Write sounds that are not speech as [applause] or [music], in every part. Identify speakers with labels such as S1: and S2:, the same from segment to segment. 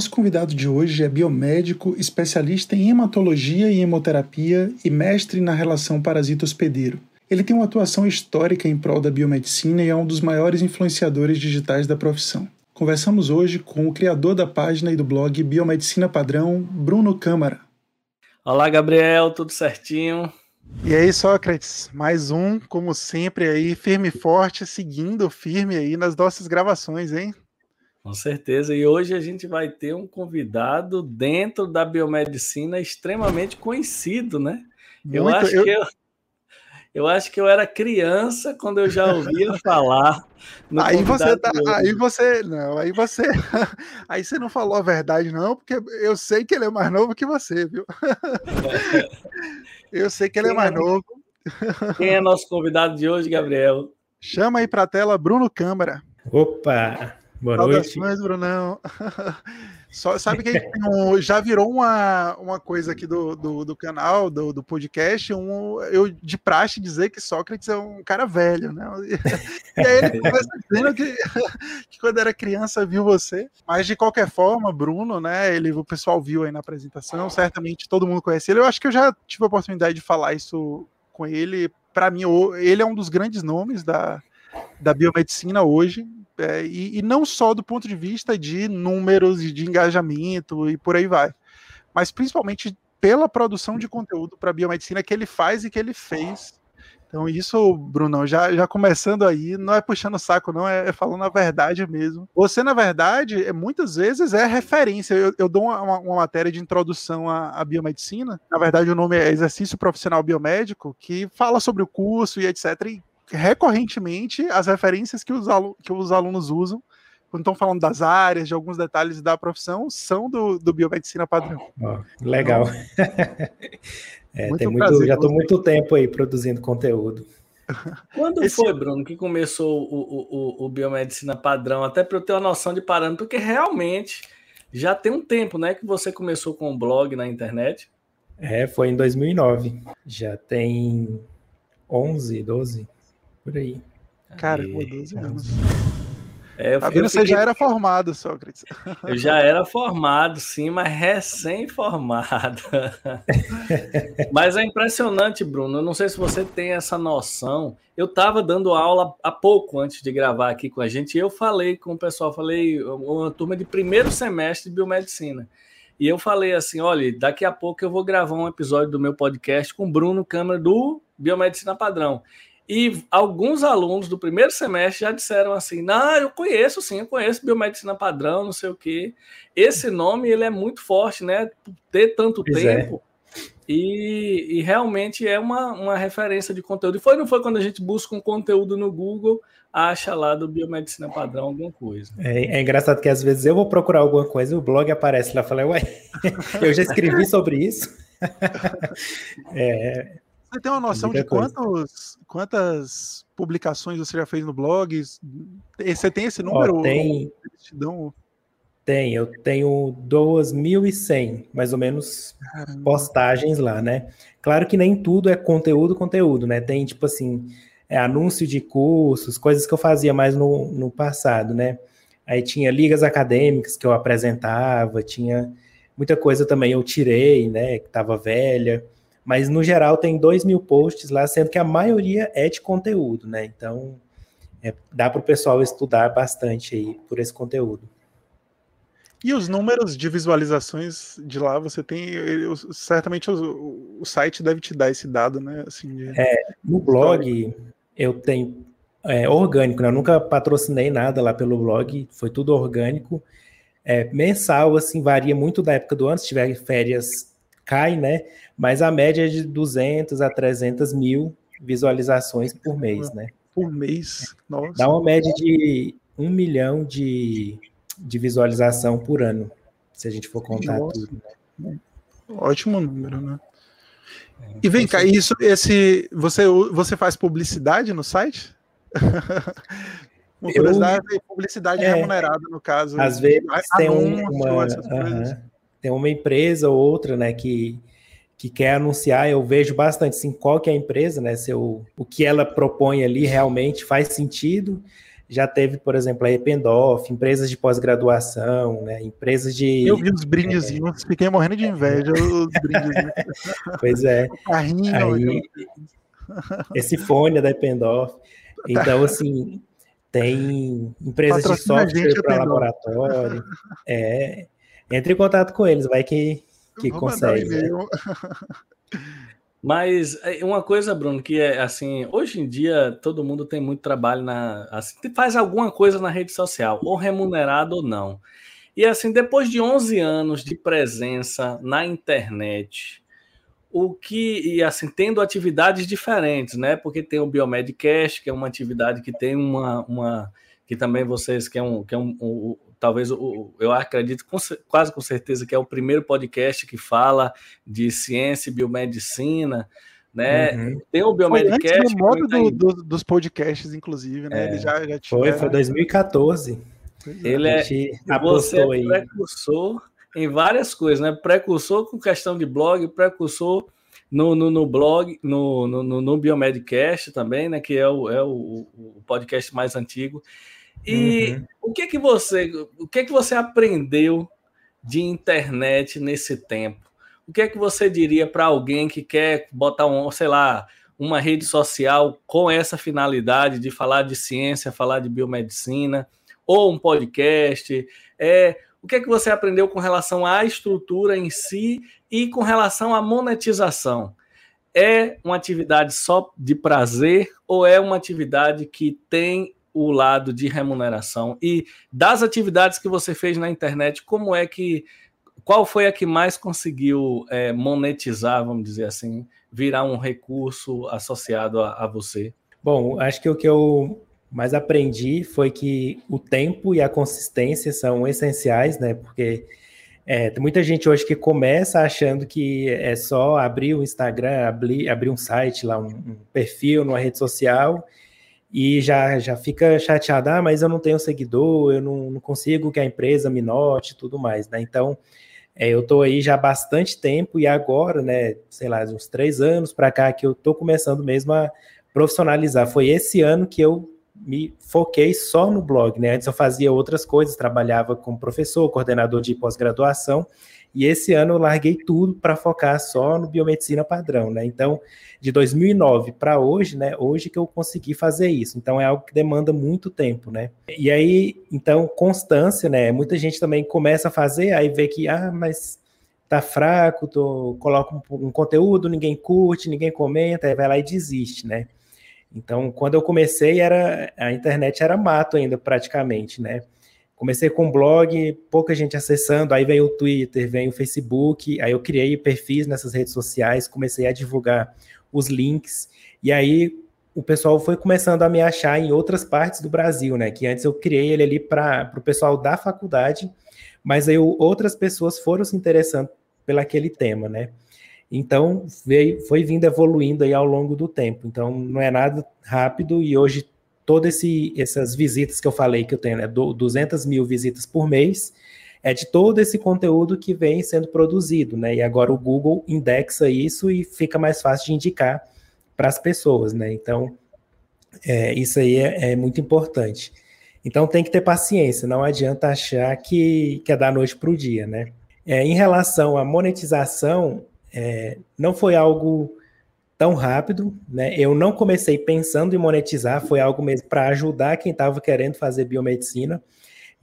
S1: Nosso convidado de hoje é biomédico, especialista em hematologia e hemoterapia e mestre na relação parasito hospedeiro. Ele tem uma atuação histórica em prol da biomedicina e é um dos maiores influenciadores digitais da profissão. Conversamos hoje com o criador da página e do blog Biomedicina Padrão, Bruno Câmara.
S2: Olá, Gabriel, tudo certinho?
S1: E aí, Sócrates, mais um, como sempre aí, firme e forte, seguindo firme aí nas nossas gravações, hein?
S2: Com certeza. E hoje a gente vai ter um convidado dentro da biomedicina extremamente conhecido, né? Muito, eu acho eu... que eu, eu acho que eu era criança quando eu já ouvia [laughs] falar.
S1: aí você tá, aí você não, aí você, [laughs] aí você não falou a verdade não, porque eu sei que ele é mais novo que você, viu? [laughs] eu sei que ele é mais é, novo.
S2: Quem é nosso convidado de hoje, Gabriel?
S1: Chama aí para a tela Bruno Câmara.
S3: Opa! Boa Saudações,
S1: noite. Brunão. [laughs] Só, sabe que um, já virou uma, uma coisa aqui do, do, do canal, do, do podcast, um, eu de praxe dizer que Sócrates é um cara velho, né? [laughs] E aí ele começa dizendo que, [laughs] que quando era criança viu você. Mas de qualquer forma, Bruno, né? Ele, o pessoal viu aí na apresentação, certamente todo mundo conhece ele. Eu acho que eu já tive a oportunidade de falar isso com ele. Para mim, ele é um dos grandes nomes da, da biomedicina hoje, é, e, e, não só do ponto de vista de números e de engajamento e por aí vai, mas principalmente pela produção de conteúdo para biomedicina que ele faz e que ele fez. Então, isso, Brunão, já, já começando aí, não é puxando o saco, não, é, é falando a verdade mesmo. Você, na verdade, é, muitas vezes é referência. Eu, eu dou uma, uma, matéria de introdução à, à, biomedicina, na verdade, o nome é Exercício Profissional Biomédico, que fala sobre o curso e etc. E recorrentemente as referências que os, que os alunos usam quando estão falando das áreas, de alguns detalhes da profissão, são do, do biomedicina padrão.
S3: Oh, legal. Então, [laughs] é, tem muito, já estou muito tempo aí produzindo conteúdo. [laughs]
S2: Quando Esse... foi, Bruno, que começou o, o, o, biomedicina padrão? Até para eu ter uma noção de parâmetro, porque realmente já tem um tempo, né, que você começou com um blog na internet.
S3: É, foi em 2009. Já tem 11, 12 por aí.
S1: Cara, por 12 anos. É, eu, tá vendo? Você já era formado, Sócrates. [laughs]
S2: Eu já era formado, sim, mas recém-formado. [laughs] mas é impressionante, Bruno. Eu não sei se você tem essa noção. Eu estava dando aula há pouco antes de gravar aqui com a gente, e eu falei com o pessoal, falei, uma turma de primeiro semestre de biomedicina. E eu falei assim: olha, daqui a pouco eu vou gravar um episódio do meu podcast com o Bruno Câmara do Biomedicina Padrão. E alguns alunos do primeiro semestre já disseram assim: "Não, eu conheço sim, eu conheço biomedicina padrão, não sei o quê". Esse nome ele é muito forte, né? Por ter tanto pois é. tempo. É. E, e, realmente é uma, uma referência de conteúdo. E foi não foi quando a gente busca um conteúdo no Google, acha lá do biomedicina padrão alguma coisa.
S3: É, é engraçado que às vezes eu vou procurar alguma coisa e o blog aparece lá, falei, ué, [laughs] eu já escrevi sobre isso. [laughs]
S1: é, você tem uma noção de quantos, quantas publicações você já fez no blog? Você tem esse número?
S3: Ó, tem. Tem, eu tenho 2.100, mais ou menos, Caramba. postagens lá, né? Claro que nem tudo é conteúdo, conteúdo, né? Tem, tipo assim, é, anúncio de cursos, coisas que eu fazia mais no, no passado, né? Aí tinha ligas acadêmicas que eu apresentava, tinha muita coisa também eu tirei, né? Que estava velha mas no geral tem dois mil posts lá, sendo que a maioria é de conteúdo, né? Então é, dá para o pessoal estudar bastante aí por esse conteúdo.
S1: E os números de visualizações de lá, você tem. certamente o, o, site deve te dar esse dado, né? Assim, de...
S3: é, no blog eu tenho é, orgânico, né? Eu nunca patrocinei nada lá pelo blog, foi tudo orgânico. É, mensal, assim, varia muito da época do ano, se tiver férias cai, né? Mas a média é de 200 a 300 mil visualizações por mês, né?
S1: Por mês, nossa.
S3: Dá uma média de um milhão de, de visualização por ano, se a gente for contar nossa. tudo. Né?
S1: Ótimo número, né? É, e vem cá, isso, esse, você, você faz publicidade no site? [laughs] publicidade, eu, publicidade é, remunerada, no caso.
S3: Às vezes tem uma, tem uma empresa ou outra, né, que, que quer anunciar, eu vejo bastante assim, qual que é a empresa, né, se eu, o que ela propõe ali realmente faz sentido, já teve, por exemplo, a Ependoff, empresas de pós-graduação, né, empresas de...
S1: Eu vi os brindezinhos, é, fiquei morrendo de inveja, os brindezinhos. [laughs]
S3: Pois é. O carrinho. Aí, esse fone é da Ependoff. Então, [laughs] assim, tem empresas de software para laboratório. É, entre em contato com eles, vai que, que consegue. Né? [laughs]
S2: Mas é, uma coisa, Bruno, que é assim, hoje em dia todo mundo tem muito trabalho na, assim, faz alguma coisa na rede social, ou remunerado ou não. E assim, depois de 11 anos de presença na internet, o que e assim tendo atividades diferentes, né? Porque tem o Biomedcast, que é uma atividade que tem uma, uma que também vocês que é um que é um, um talvez o, eu acredito com, quase com certeza que é o primeiro podcast que fala de ciência e biomedicina, né? Uhum. Tem o Biomedcast.
S1: Foi modo do, do, dos podcasts, inclusive, né? É. Ele já, já
S3: Foi, foi 2014.
S2: É. Ele é, você é precursor em várias coisas, né? Precursor com questão de blog, precursor no, no, no blog, no, no, no Biomedcast também, né? Que é o, é o, o podcast mais antigo. E uhum. o que que você, o que que você aprendeu de internet nesse tempo? O que é que você diria para alguém que quer botar um, sei lá, uma rede social com essa finalidade de falar de ciência, falar de biomedicina, ou um podcast? É, o que é que você aprendeu com relação à estrutura em si e com relação à monetização? É uma atividade só de prazer ou é uma atividade que tem o lado de remuneração e das atividades que você fez na internet, como é que qual foi a que mais conseguiu é, monetizar, vamos dizer assim, virar um recurso associado a, a, você?
S3: Bom, acho que o que eu mais aprendi foi que o tempo e a consistência são essenciais, né? Porque é, tem muita gente hoje que começa achando que é só abrir o Instagram, abrir, abrir um site lá, um, um perfil numa rede social e já, já fica chateado, ah, mas eu não tenho seguidor, eu não, não consigo que a empresa me note tudo mais, né? Então, é, eu estou aí já há bastante tempo e agora, né, sei lá, uns três anos para cá que eu estou começando mesmo a profissionalizar. Foi esse ano que eu me foquei só no blog, né? Antes eu fazia outras coisas, trabalhava como professor, coordenador de pós-graduação, e esse ano eu larguei tudo para focar só no biomedicina padrão, né? Então, de 2009 para hoje, né? Hoje que eu consegui fazer isso. Então é algo que demanda muito tempo, né? E aí, então, constância, né? Muita gente também começa a fazer, aí vê que, ah, mas tá fraco, tô, coloca um, um conteúdo, ninguém curte, ninguém comenta, aí vai lá e desiste, né? Então, quando eu comecei, era a internet era mato ainda praticamente, né? Comecei com um blog, pouca gente acessando, aí veio o Twitter, veio o Facebook, aí eu criei perfis nessas redes sociais, comecei a divulgar os links, e aí o pessoal foi começando a me achar em outras partes do Brasil, né? Que antes eu criei ele ali para o pessoal da faculdade, mas aí outras pessoas foram se interessando pelo aquele tema, né? Então veio, foi vindo evoluindo aí ao longo do tempo. Então não é nada rápido e hoje todas essas visitas que eu falei que eu tenho, né, 200 mil visitas por mês, é de todo esse conteúdo que vem sendo produzido, né? E agora o Google indexa isso e fica mais fácil de indicar para as pessoas, né? Então, é, isso aí é, é, muito importante. Então tem que ter paciência, não adianta achar que, que é da noite para o dia, né? É, em relação à monetização, é, não foi algo tão rápido, né? Eu não comecei pensando em monetizar, foi algo mesmo para ajudar quem estava querendo fazer biomedicina.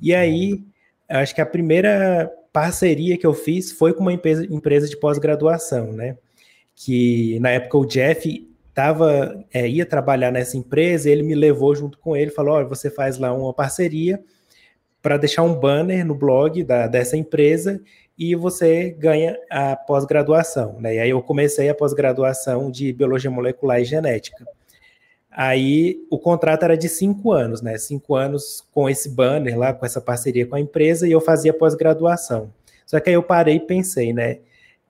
S3: E aí, acho que a primeira parceria que eu fiz foi com uma empresa, empresa de pós-graduação, né? Que na época o Jeff tava, é, ia trabalhar nessa empresa, ele me levou junto com ele, falou: olha, você faz lá uma parceria para deixar um banner no blog da, dessa empresa e você ganha a pós-graduação. Né? E aí eu comecei a pós-graduação de Biologia Molecular e Genética. Aí o contrato era de cinco anos, né? Cinco anos com esse banner lá, com essa parceria com a empresa, e eu fazia pós-graduação. Só que aí eu parei e pensei, né?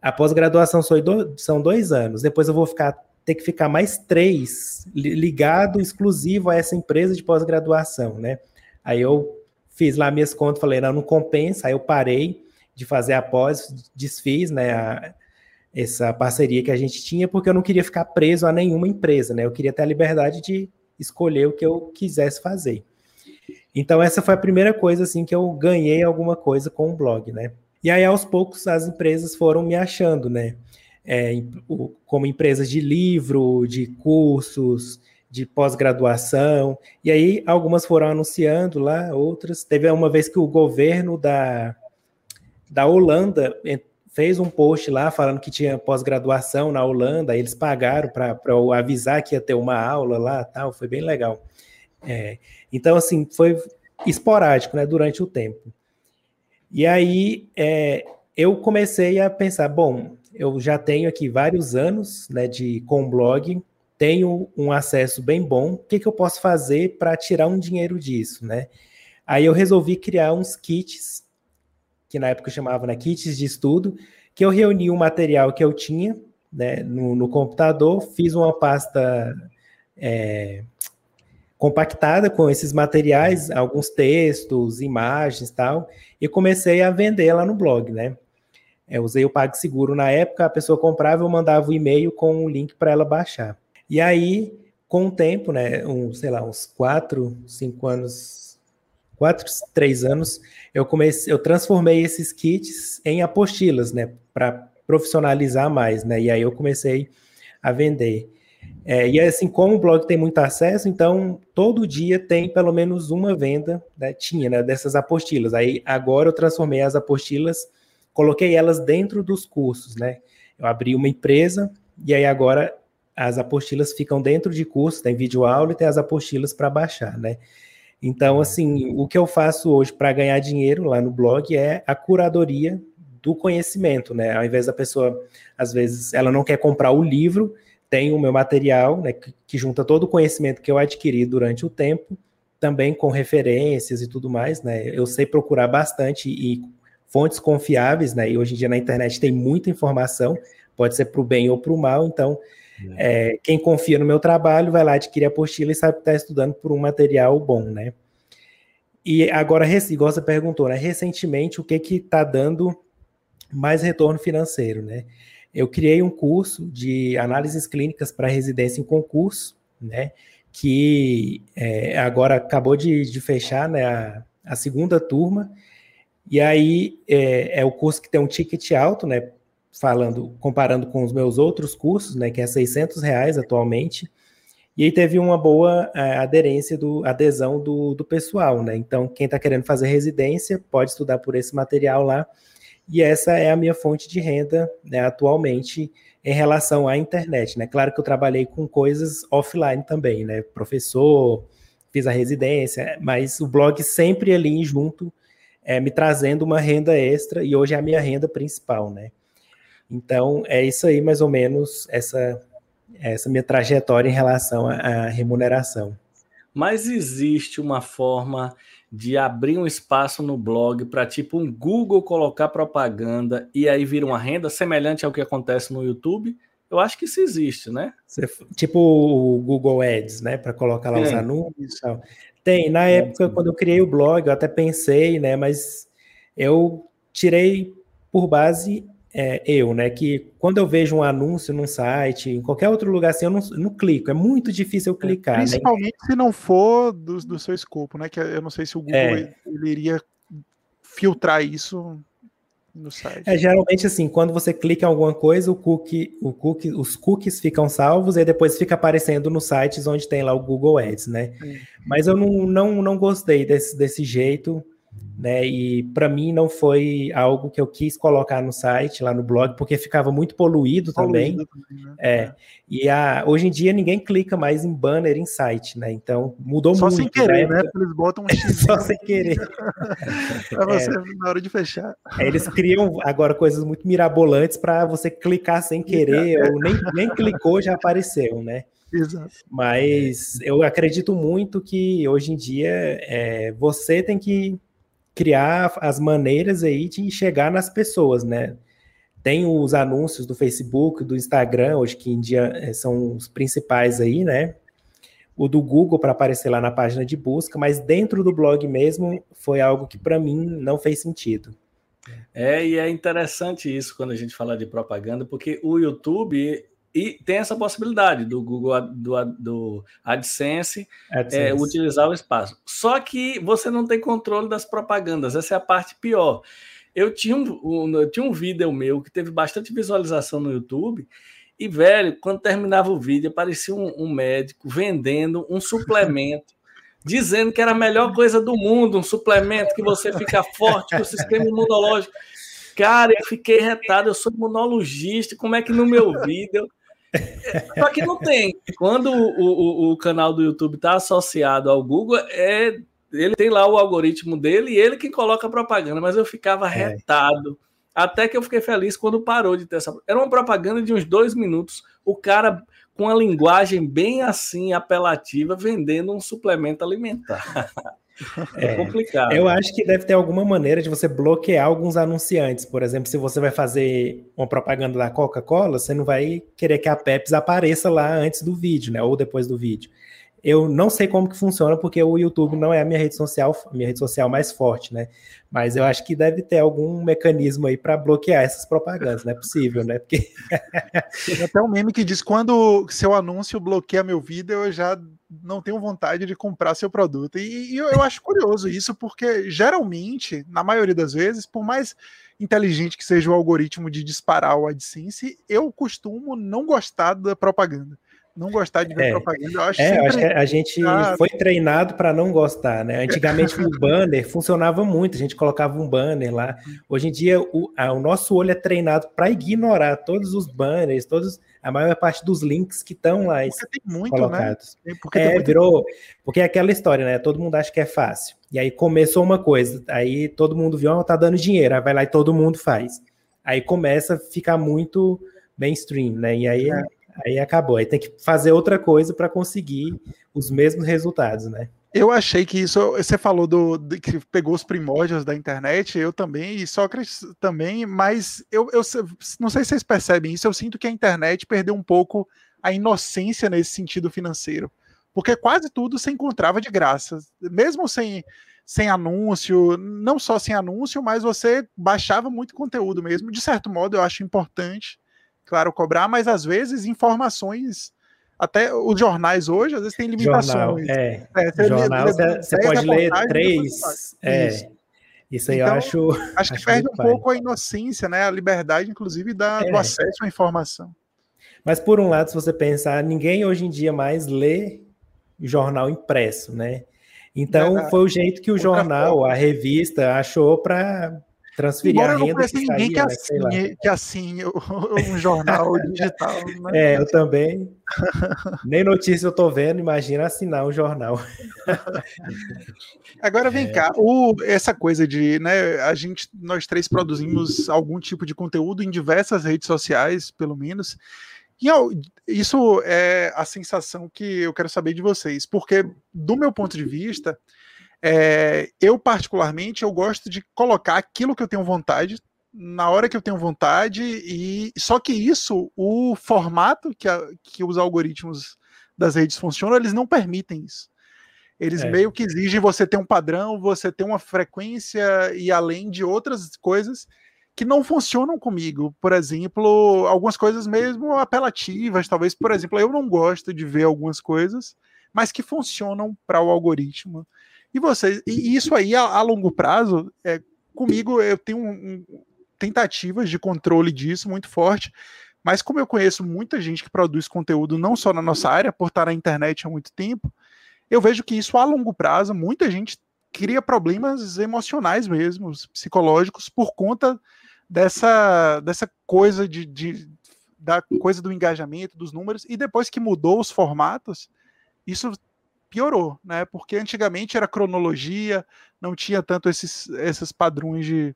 S3: A pós-graduação são dois anos, depois eu vou ficar ter que ficar mais três ligado exclusivo a essa empresa de pós-graduação, né? Aí eu fiz lá minhas contas, falei, não, não compensa, aí eu parei, de fazer após, desfiz né, a, essa parceria que a gente tinha, porque eu não queria ficar preso a nenhuma empresa, né? Eu queria ter a liberdade de escolher o que eu quisesse fazer. Então essa foi a primeira coisa assim que eu ganhei alguma coisa com o blog, né? E aí aos poucos as empresas foram me achando, né? É, como empresas de livro, de cursos, de pós-graduação. E aí algumas foram anunciando lá, outras. Teve uma vez que o governo da, da Holanda fez um post lá falando que tinha pós-graduação na Holanda, eles pagaram para avisar que ia ter uma aula lá, tal, foi bem legal. É, então, assim, foi esporádico, né, durante o tempo. E aí, é, eu comecei a pensar, bom, eu já tenho aqui vários anos, né, de com blog, tenho um acesso bem bom, o que, que eu posso fazer para tirar um dinheiro disso, né? Aí eu resolvi criar uns kits que na época eu chamava né, kits de estudo, que eu reuni o um material que eu tinha né, no, no, computador, fiz uma pasta é, compactada com esses materiais, alguns textos, imagens tal, e comecei a vender lá no blog, né? Eu usei o PagSeguro na época, a pessoa comprava, eu mandava o um e-mail com um link para ela baixar. E aí, com o tempo, né, um, sei lá, uns quatro, cinco anos quatro, três anos, eu comecei, eu transformei esses kits em apostilas, né, para profissionalizar mais, né, e aí eu comecei a vender. É, e assim, como o blog tem muito acesso, então todo dia tem pelo menos uma venda, né, tinha, né, dessas apostilas. Aí agora eu transformei as apostilas, coloquei elas dentro dos cursos, né. Eu abri uma empresa e aí agora as apostilas ficam dentro de cursos, tem vídeo aula e tem as apostilas para baixar, né. Então, assim, o que eu faço hoje para ganhar dinheiro lá no blog é a curadoria do conhecimento, né? Ao invés da pessoa, às vezes, ela não quer comprar o livro, tem o meu material, né, que, que junta todo o conhecimento que eu adquiri durante o tempo, também com referências e tudo mais, né? Eu sei procurar bastante e fontes confiáveis, né? E hoje em dia na internet tem muita informação, pode ser para o bem ou para o mal, então é, quem confia no meu trabalho vai lá adquirir a apostila e sabe que está estudando por um material bom, né? E agora, igual você perguntou, né? Recentemente, o que que está dando mais retorno financeiro, né? Eu criei um curso de análises clínicas para residência em concurso, né? Que é, agora acabou de, de fechar né, a, a, segunda turma. E aí é, é o curso que tem um ticket alto, né? Falando, comparando com os meus outros cursos, né, que é 600 reais atualmente, e aí teve uma boa é, aderência, do, adesão do, do pessoal, né, então quem está querendo fazer residência pode estudar por esse material lá, e essa é a minha fonte de renda, né, atualmente, em relação à internet, né, claro que eu trabalhei com coisas offline também, né, professor, fiz a residência, mas o blog sempre ali junto, é, me trazendo uma renda extra, e hoje é a minha renda principal, né. Então, é isso aí, mais ou menos, essa, essa minha trajetória em relação à, remuneração.
S2: Mas existe uma forma de abrir um espaço no blog para tipo um Google colocar propaganda e aí vir uma renda semelhante ao que acontece no YouTube? Eu acho que isso existe, né?
S3: tipo o Google Ads, né? Para colocar lá é. os anúncios. Tem. Na época, quando eu criei o blog, eu até pensei, né? Mas eu tirei por base é, eu, né? Que quando eu vejo um anúncio num site, em qualquer outro lugar assim, eu não, não clico. É muito difícil eu é, clicar.
S1: É, principalmente né? se não for do, do seu escopo, né? Que eu não sei se o Google é. ele iria filtrar isso no site.
S3: É, geralmente assim, quando você clica em alguma coisa, o cookie, o cookie, os cookies ficam salvos e depois fica aparecendo nos sites onde tem lá o Google Ads, né? Mas eu não, não, não gostei desse, desse jeito né? E para mim não foi algo que eu quis colocar no site, lá no blog, porque ficava muito poluído, poluído também. também né? é. é. E a, hoje em dia ninguém clica mais em banner em site, né? Então mudou
S1: Só
S3: muito.
S1: Só sem querer, né? Eles botam um [laughs]
S3: X. Só sem querer. [laughs]
S1: para você é. na hora de fechar.
S3: É, eles criam agora coisas muito mirabolantes para você clicar sem querer, ou nem, nem clicou já apareceu, né?
S1: Exato.
S3: Mas eu acredito muito que hoje em dia é, você tem que criar as maneiras aí de chegar nas pessoas, né? Tem os anúncios do Facebook, do Instagram, hoje que em dia eh, são os principais aí, né? O do Google para aparecer lá na página de busca, mas dentro do blog mesmo foi algo que para mim não fez sentido.
S2: É, e é interessante isso quando a gente fala de propaganda, porque o YouTube e tem essa possibilidade do Google do, do AdSense, AdSense. É, utilizar o espaço. Só que você não tem controle das propagandas, essa é a parte pior. Eu tinha um, um, eu tinha um vídeo meu que teve bastante visualização no YouTube, e, velho, quando terminava o vídeo, aparecia um, um médico vendendo um suplemento, [laughs] dizendo que era a melhor coisa do mundo, um suplemento que você fica forte, que o sistema imunológico. Cara, eu fiquei retado, eu sou imunologista, como é que no meu vídeo. Só que não tem. Quando o, o, o canal do YouTube está associado ao Google, é ele tem lá o algoritmo dele e ele que coloca a propaganda, mas eu ficava é. retado. Até que eu fiquei feliz quando parou de ter essa. Era uma propaganda de uns dois minutos. O cara com a linguagem bem assim apelativa vendendo um suplemento alimentar. [laughs]
S3: É, é, complicado. Eu acho que deve ter alguma maneira de você bloquear alguns anunciantes. Por exemplo, se você vai fazer uma propaganda da Coca-Cola, você não vai querer que a Pepsi apareça lá antes do vídeo, né? Ou depois do vídeo. Eu não sei como que funciona, porque o YouTube não é a minha rede social, a minha rede social mais forte, né? Mas eu acho que deve ter algum mecanismo aí para bloquear essas propagandas, não é possível, né? Porque
S1: Tem até um meme que diz: quando seu anúncio bloqueia meu vídeo, eu já não tenho vontade de comprar seu produto. E, e eu, eu acho curioso isso, porque geralmente, na maioria das vezes, por mais inteligente que seja o algoritmo de disparar o AdSense, eu costumo não gostar da propaganda não gostar de ver é, propaganda. Eu acho,
S3: é, eu acho que a gente foi treinado para não gostar, né? Antigamente o [laughs] banner funcionava muito, a gente colocava um banner lá. Hoje em dia o, a, o nosso olho é treinado para ignorar todos os banners, todos a maior parte dos links que estão lá porque tem muito, né? colocados. Né? Porque é, virou, porque é aquela história, né? Todo mundo acha que é fácil. E aí começou uma coisa, aí todo mundo viu, oh, tá dando dinheiro, aí vai lá e todo mundo faz. Aí começa a ficar muito mainstream, né? E aí é Aí acabou. Aí tem que fazer outra coisa para conseguir os mesmos resultados, né?
S1: Eu achei que isso. Você falou do, que pegou os primórdios da internet, eu também, e Sócrates também, mas eu, eu não sei se vocês percebem isso, eu sinto que a internet perdeu um pouco a inocência nesse sentido financeiro. Porque quase tudo se encontrava de graça. Mesmo sem, sem anúncio, não só sem anúncio, mas você baixava muito conteúdo mesmo. De certo modo, eu acho importante claro, cobrar, mas às vezes informações. Até os jornais hoje, às vezes, têm limitações. Jornal,
S3: é. é você jornal, você, você pode ler três. É. Isso. Isso aí então, eu acho.
S1: Acho que [laughs] acho perde um pai. pouco a inocência, né? A liberdade, inclusive, da, é. do acesso à informação.
S3: Mas por um lado, se você pensar, ninguém hoje em dia mais lê jornal impresso, né? Então Verdade. foi o jeito que o Outra jornal, forma. a revista, achou para transferir Embora a renda
S1: que ninguém que, né, assine, que assine um jornal [laughs] digital. Né?
S3: É, eu também. Nem notícia eu tô vendo, imagina assinar um jornal. [laughs]
S1: Agora vem é. cá, o, essa coisa de, né, a gente, nós três produzimos algum tipo de conteúdo em diversas redes sociais, pelo menos. E isso é a sensação que eu quero saber de vocês, porque do meu ponto de vista, é, eu, particularmente, eu gosto de colocar aquilo que eu tenho vontade na hora que eu tenho vontade e só que isso, o formato que, a, que os algoritmos das redes funcionam, eles não permitem isso. Eles é. meio que exigem você ter um padrão, você ter uma frequência e além de outras coisas que não funcionam comigo. Por exemplo, algumas coisas mesmo apelativas, talvez, por exemplo, eu não gosto de ver algumas coisas, mas que funcionam para o algoritmo. E vocês, e isso aí a, a longo prazo, é, comigo eu tenho um, um, tentativas de controle disso muito forte. Mas como eu conheço muita gente que produz conteúdo não só na nossa área, por estar na internet há muito tempo, eu vejo que isso a longo prazo, muita gente cria problemas emocionais mesmo, psicológicos, por conta dessa, dessa coisa de, de, da coisa do engajamento, dos números, e depois que mudou os formatos, isso piorou, né? Porque antigamente era cronologia, não tinha tanto esses, esses padrões de,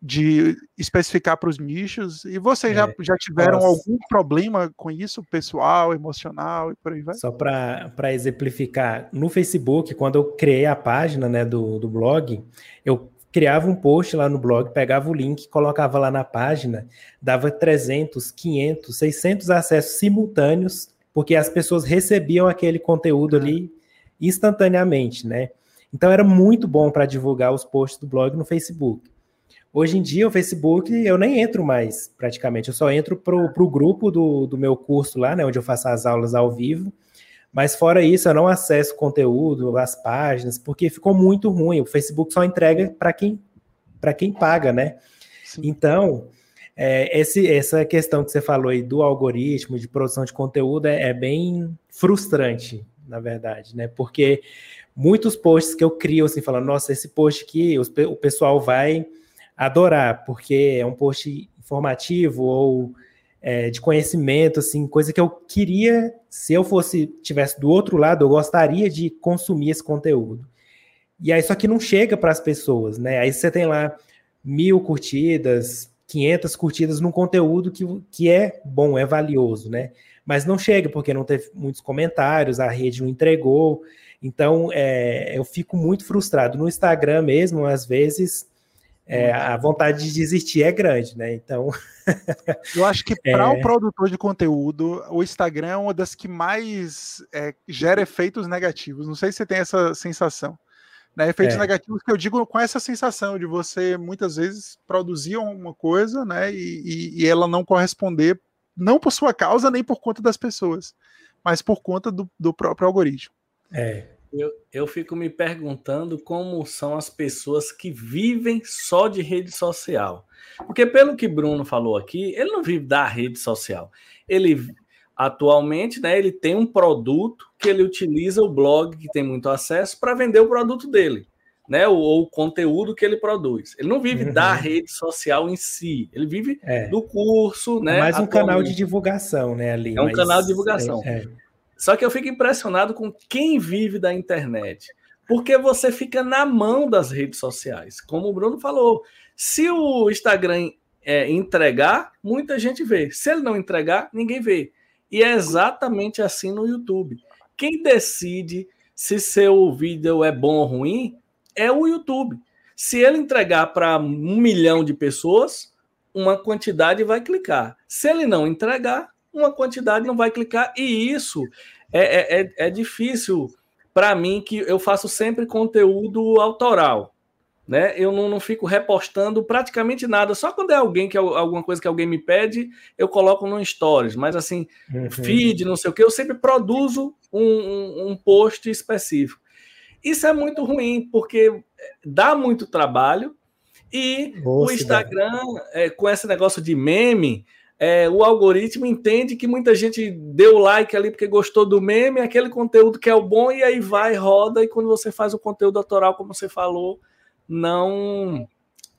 S1: de especificar para os nichos. E vocês é, já, já tiveram nossa. algum problema com isso, pessoal, emocional e por aí vai?
S3: Só para exemplificar, no Facebook, quando eu criei a página né, do, do blog, eu criava um post lá no blog, pegava o link, colocava lá na página, dava 300, 500, 600 acessos simultâneos, porque as pessoas recebiam aquele conteúdo ali instantaneamente, né? Então era muito bom para divulgar os posts do blog no Facebook. Hoje em dia, o Facebook, eu nem entro mais, praticamente. Eu só entro para o grupo do, do meu curso lá, né, onde eu faço as aulas ao vivo. Mas fora isso, eu não acesso o conteúdo, as páginas, porque ficou muito ruim. O Facebook só entrega para quem, quem paga, né? Sim. Então, é, esse, essa questão que você falou aí do algoritmo, de produção de conteúdo, é, é bem frustrante, na verdade, né? Porque muitos posts que eu crio, assim, falando, nossa, esse post aqui, o pessoal vai adorar, porque é um post informativo ou é, de conhecimento, assim, coisa que eu queria, se eu fosse tivesse do outro lado, eu gostaria de consumir esse conteúdo. E aí só que não chega para as pessoas, né? Aí você tem lá mil curtidas, 500 curtidas num conteúdo que, que é bom, é valioso, né? Mas não chega porque não teve muitos comentários, a rede não entregou. Então, é, eu fico muito frustrado. No Instagram mesmo, às vezes, é, a vontade de desistir é grande, né? Então.
S1: Eu acho que para [laughs] é... o produtor de conteúdo, o Instagram é uma das que mais é, gera efeitos negativos. Não sei se você tem essa sensação. Né? Efeitos é. negativos que eu digo com essa sensação de você muitas vezes produzir uma coisa, né? E, e, e ela não corresponder, não por sua causa, nem por conta das pessoas, mas por conta do, do próprio algoritmo.
S2: É. Eu, eu fico me perguntando como são as pessoas que vivem só de rede social. Porque, pelo que Bruno falou aqui, ele não vive da rede social. Ele atualmente, né, ele tem um produto que ele utiliza o blog que tem muito acesso para vender o produto dele, né, ou, ou, o conteúdo que ele produz. Ele não vive uhum. da rede social em si, ele vive é. do curso, né? É
S3: mais um canal de divulgação, né, ali.
S2: É um canal de divulgação. É, é. Só que eu fico impressionado com quem vive da internet, porque você fica na mão das redes sociais. Como o Bruno falou, se o Instagram é, entregar, muita gente vê. Se ele não entregar, ninguém vê. E é exatamente assim no YouTube. Quem decide se seu vídeo é bom ou ruim é o YouTube. Se ele entregar para um milhão de pessoas, uma quantidade vai clicar. Se ele não entregar, uma quantidade não vai clicar, e isso é, é, é, é difícil para mim, que eu faço sempre conteúdo autoral. Né? Eu não, não fico repostando praticamente nada, só quando é alguém que alguma coisa que alguém me pede, eu coloco no stories, mas assim, uhum. feed, não sei o que, eu sempre produzo um, um, um post específico. Isso é muito ruim, porque dá muito trabalho e Nossa, o Instagram, é, com esse negócio de meme, é, o algoritmo entende que muita gente deu like ali porque gostou do meme, aquele conteúdo que é o bom, e aí vai, roda, e quando você faz o conteúdo autoral, como você falou, não.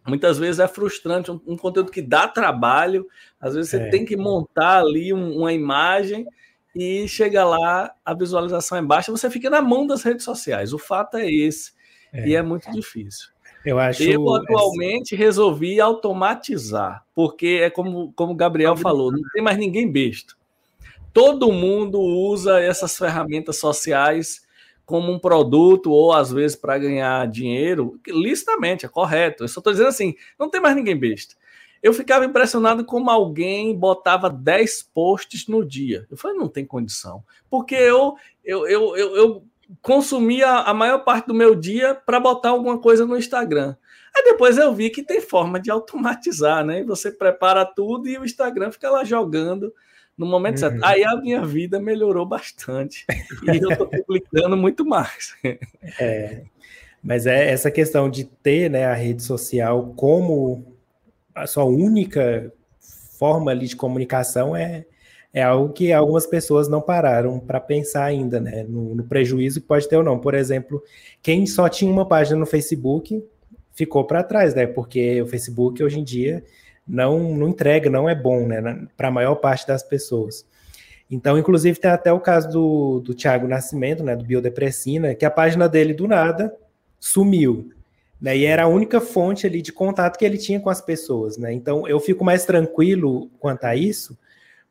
S2: Muitas vezes é frustrante, um, um conteúdo que dá trabalho, às vezes você é. tem que montar ali um, uma imagem e chega lá, a visualização é baixa, você fica na mão das redes sociais. O fato é esse, é. e é muito difícil.
S3: Eu acho.
S2: Eu atualmente resolvi automatizar, porque é como, como o Gabriel falou, não tem mais ninguém besta. Todo mundo usa essas ferramentas sociais como um produto ou às vezes para ganhar dinheiro, licitamente, é correto. Eu só estou dizendo assim, não tem mais ninguém besta. Eu ficava impressionado como alguém botava 10 posts no dia. Eu falei, não tem condição. Porque eu, eu, eu, eu, eu consumia a maior parte do meu dia para botar alguma coisa no Instagram. Aí depois eu vi que tem forma de automatizar, né? Você prepara tudo e o Instagram fica lá jogando no momento uhum. certo. Aí a minha vida melhorou bastante. E eu estou publicando muito mais.
S3: É, mas é essa questão de ter né, a rede social como a sua única forma ali de comunicação é, é algo que algumas pessoas não pararam para pensar ainda, né? No, no, prejuízo que pode ter ou não. Por exemplo, quem só tinha uma página no Facebook ficou para trás, né? Porque o Facebook hoje em dia não, não entrega, não é bom, né? Para a maior parte das pessoas. Então, inclusive, tem até o caso do, do Tiago Nascimento, né? Do Biodepressina, que a página dele do nada sumiu. Né, e era a única fonte ali de contato que ele tinha com as pessoas, né? Então eu fico mais tranquilo quanto a isso,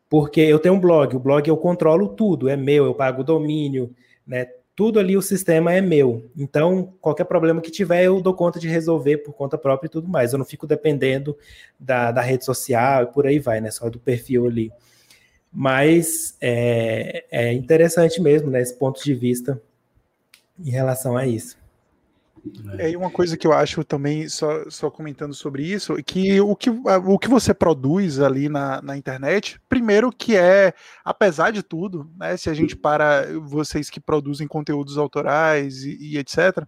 S3: porque eu tenho um blog, o blog eu controlo tudo, é meu, eu pago o domínio, né? Tudo ali o sistema é meu. Então, qualquer problema que tiver, eu dou conta de resolver por conta própria e tudo mais. Eu não fico dependendo da, da rede social e por aí vai, né? Só do perfil ali. Mas é, é interessante mesmo, né? Esse ponto de vista em relação a isso.
S1: É. E uma coisa que eu acho também, só, só comentando sobre isso, que o que, o que você produz ali na, na internet, primeiro que é, apesar de tudo, né, se a gente para vocês que produzem conteúdos autorais e, e etc.,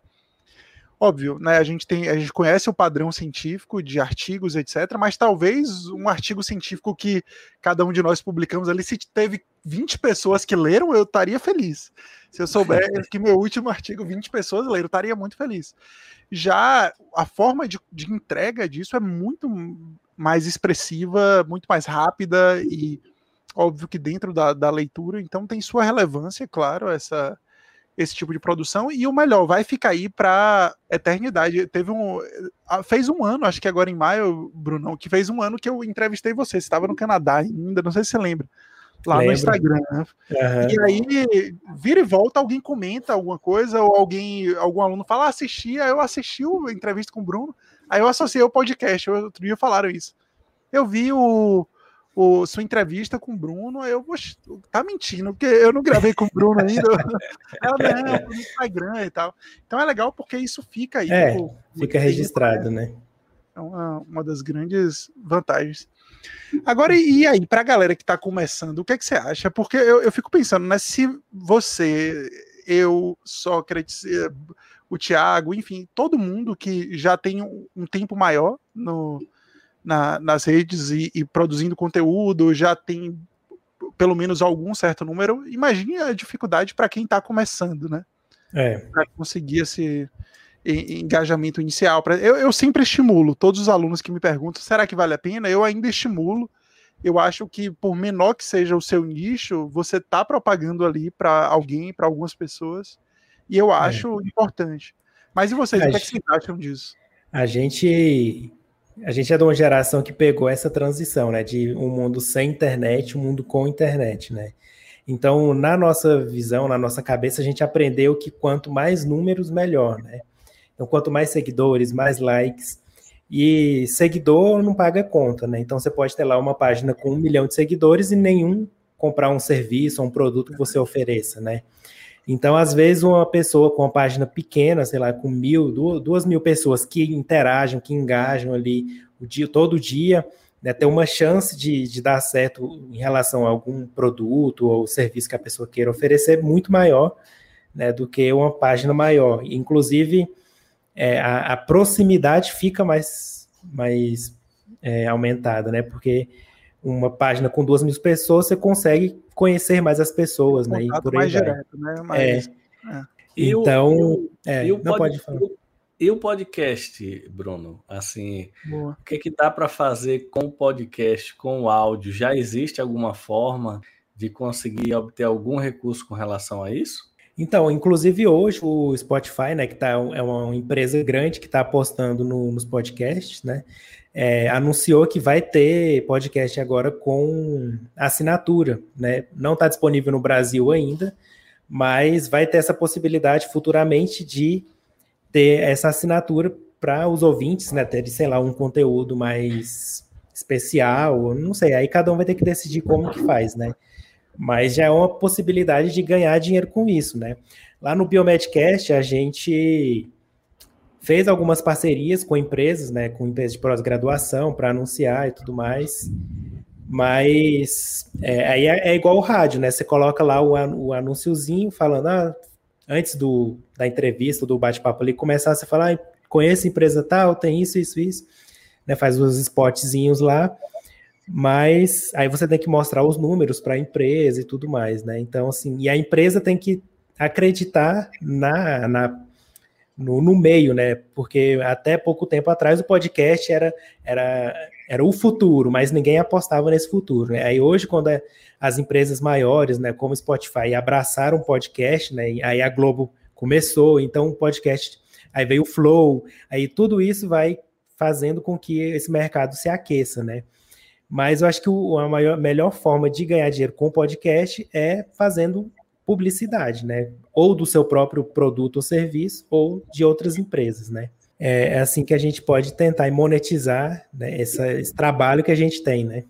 S1: óbvio, né, a gente tem, a gente conhece o padrão científico de artigos, etc, mas talvez um artigo científico que cada um de nós publicamos ali, se teve 20 pessoas que leram, eu estaria feliz. Se eu souber [laughs] que meu último artigo 20 pessoas leram, eu estaria muito feliz. Já a forma de, de entrega disso é muito mais expressiva, muito mais rápida e óbvio que dentro da, da leitura, então tem sua relevância, claro, essa esse tipo de produção e o melhor vai ficar aí para eternidade. Teve um fez um ano, acho que agora em maio, Brunão, que fez um ano que eu entrevistei você. Você estava no Canadá ainda, não sei se você lembra. Lá Lembro. no Instagram. Né? Uhum. E aí, vira e volta, alguém comenta alguma coisa, ou alguém, algum aluno fala, ah, assisti, aí eu assisti a entrevista com o Bruno, aí eu associei o podcast, outro dia falaram isso. Eu vi o, o, sua entrevista com o Bruno, eu, tá mentindo, porque eu não gravei com o Bruno ainda. [laughs] Ela, não, no Instagram e tal. Então é legal porque isso fica aí.
S3: É, tipo, fica registrado, né?
S1: É uma, uma das grandes vantagens. Agora, e aí, para a galera que está começando, o que é que você acha? Porque eu, eu fico pensando, né? Se você, eu, Sócrates, eh, o Tiago, enfim, todo mundo que já tem um, um tempo maior no, na, nas redes e, e, produzindo conteúdo, já tem pelo menos algum certo número. Imagine a dificuldade para quem está começando, né?
S3: É.
S1: Para conseguir esse engajamento inicial. Pra, eu, eu sempre estimulo todos os alunos que me perguntam: será que vale a pena? Eu ainda estimulo. Eu acho que, por menor que seja o seu nicho, você está propagando ali para alguém, para algumas pessoas, e eu é. acho é. importante. Mas e vocês, o que, é que vocês acham disso?
S3: A gente a gente é de uma geração que pegou essa transição, né, de um mundo sem internet, um mundo com internet, né? Então, na nossa visão, na nossa cabeça, a gente aprendeu que quanto mais números, melhor, né? Então, quanto mais seguidores, mais likes. E seguidor não paga conta, né? Então, você pode ter lá uma página com um milhão de seguidores e nenhum comprar um serviço ou um produto que você ofereça, né? Então, às vezes, uma pessoa com uma página pequena, sei lá, com mil, duas, duas mil pessoas que interagem, que engajam ali o dia, todo dia, né, ter uma chance de, de dar certo em relação a algum produto ou serviço que a pessoa queira oferecer muito maior né, do que uma página maior. Inclusive, é, a, a, proximidade fica mais, mais é, aumentada, né? Porque uma página com duas mil pessoas, você consegue conhecer mais as pessoas, né? E
S1: por mais direto, né?
S3: É. é. Então, é, não pode, pode falar.
S2: E o podcast, Bruno? Assim, Boa. o que, que dá para fazer com o podcast, com o áudio? Já existe alguma forma de conseguir obter algum recurso com relação a isso?
S3: Então, inclusive hoje o Spotify, né, que tá, é uma empresa grande que está apostando no, nos podcasts, né, é, anunciou que vai ter podcast agora com assinatura, né? Não está disponível no Brasil ainda, mas vai ter essa possibilidade futuramente de ter essa assinatura para os ouvintes, né? Ter, sei lá, um conteúdo mais especial, não sei. Aí cada um vai ter que decidir como que faz, né? Mas já é uma possibilidade de ganhar dinheiro com isso, né? Lá no Biomedcast a gente fez algumas parcerias com empresas, né, com empresas de pós-graduação para anunciar e tudo mais. Mas é, aí é, é, igual o rádio, né? Você coloca lá o, o anúnciozinho falando, ah, antes do, da entrevista, do bate-papo ali, começar você falar, ah, conheço a empresa tal, tem isso, isso, isso, né? Faz os spotzinhos lá, mas aí você tem que mostrar os números para a empresa e tudo mais, né? Então, assim, e a empresa tem que acreditar na, na no, no meio, né? Porque até pouco tempo atrás o podcast era, era, era o futuro, mas ninguém apostava nesse futuro. Né? Aí hoje, quando é, as empresas maiores, né, como Spotify, abraçaram o podcast, né? Aí a Globo começou, então o podcast, aí veio o Flow, aí tudo isso vai fazendo com que esse mercado se aqueça, né? Mas eu acho que o, a maior, melhor forma de ganhar dinheiro com podcast é fazendo publicidade, né? Ou do seu próprio produto ou serviço, ou de outras empresas, né? É, é assim que a gente pode tentar monetizar né, essa, esse trabalho que a gente tem, né?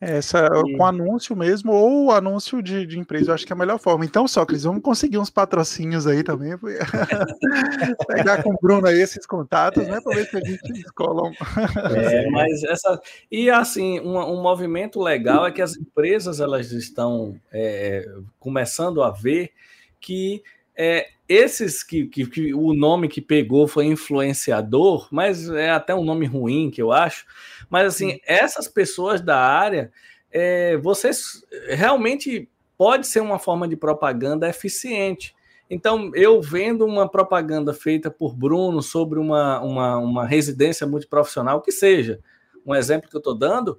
S1: Essa, e... com anúncio mesmo, ou anúncio de, de empresa, eu acho que é a melhor forma. Então, Sócrates, vamos conseguir uns patrocínios aí também. [laughs] Pegar com o Bruno aí esses contatos, né? Para ver se a gente escola. [laughs]
S2: É, mas essa. E assim, um, um, movimento legal é que as empresas elas estão é, começando a ver que é, esses que, que, que, o nome que pegou foi influenciador, mas é até um nome ruim que eu acho. Mas assim, essas pessoas da área, é, vocês realmente pode ser uma forma de propaganda eficiente. Então, eu vendo uma propaganda feita por Bruno sobre uma, uma, uma residência multiprofissional, que seja, um exemplo que eu estou dando,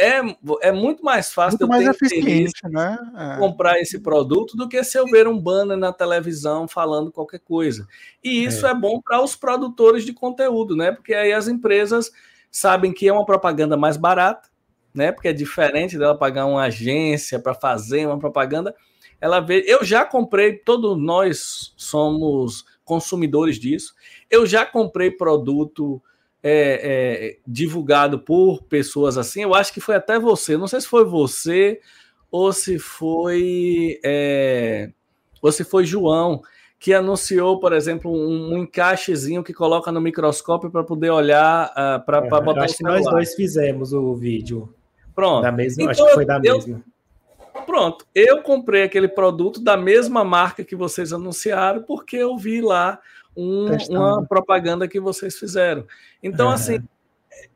S2: é, é muito mais fácil
S1: muito mais eficiente, né?
S2: É. comprar esse produto do que se eu ver um banner na televisão falando qualquer coisa. E isso é, é bom para os produtores de conteúdo, né? Porque aí as empresas sabem que é uma propaganda mais barata, né? Porque é diferente dela pagar uma agência para fazer uma propaganda. Ela vê, eu já comprei, todos nós somos consumidores disso. Eu já comprei produto é, é, divulgado por pessoas assim, eu acho que foi até você, não sei se foi você ou se foi é, ou se foi João que anunciou, por exemplo, um, um encaixezinho que coloca no microscópio para poder olhar uh, para é, botar
S3: acho que nós dois fizemos o vídeo.
S2: Pronto.
S3: Da mesma, então, acho que foi da eu, mesma.
S2: Pronto, eu comprei aquele produto da mesma marca que vocês anunciaram porque eu vi lá um, uma propaganda que vocês fizeram. Então, uhum. assim,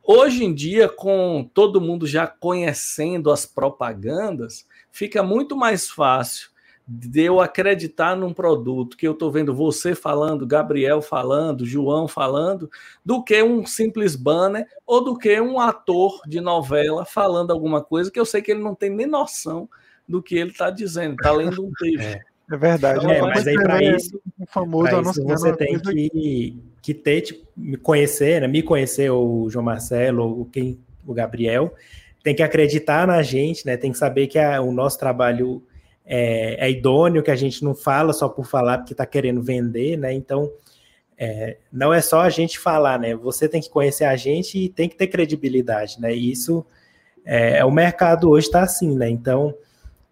S2: hoje em dia, com todo mundo já conhecendo as propagandas, fica muito mais fácil de eu acreditar num produto que eu estou vendo você falando, Gabriel falando, João falando, do que um simples banner ou do que um ator de novela falando alguma coisa que eu sei que ele não tem nem noção do que ele está dizendo, está lendo um [laughs] texto.
S1: É. É verdade. É,
S3: mas aí para isso, famoso isso você tem que, que ter, tipo, me conhecer, né? me conhecer, o João Marcelo, ou quem, o Gabriel, tem que acreditar na gente, né? Tem que saber que a, o nosso trabalho é, é, idôneo, que a gente não fala só por falar porque está querendo vender, né? Então, é, não é só a gente falar, né? Você tem que conhecer a gente e tem que ter credibilidade, né? E isso é, o mercado hoje está assim, né? Então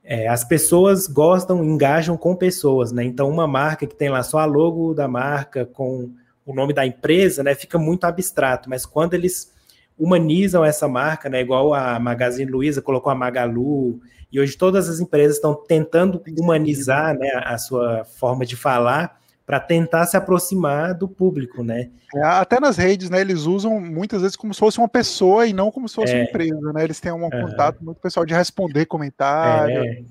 S3: é, as pessoas gostam, engajam com pessoas, né? Então, uma marca que tem lá só a logo da marca com o nome da empresa, né, fica muito abstrato, mas quando eles humanizam essa marca, né, igual a Magazine Luiza colocou a Magalu, e hoje todas as empresas estão tentando humanizar né, a sua forma de falar, para tentar se aproximar do público, né?
S1: É, até nas redes, né? Eles usam muitas vezes como se fosse uma pessoa e não como se fosse é. uma empresa, né? Eles têm um contato muito pessoal de responder comentário. É.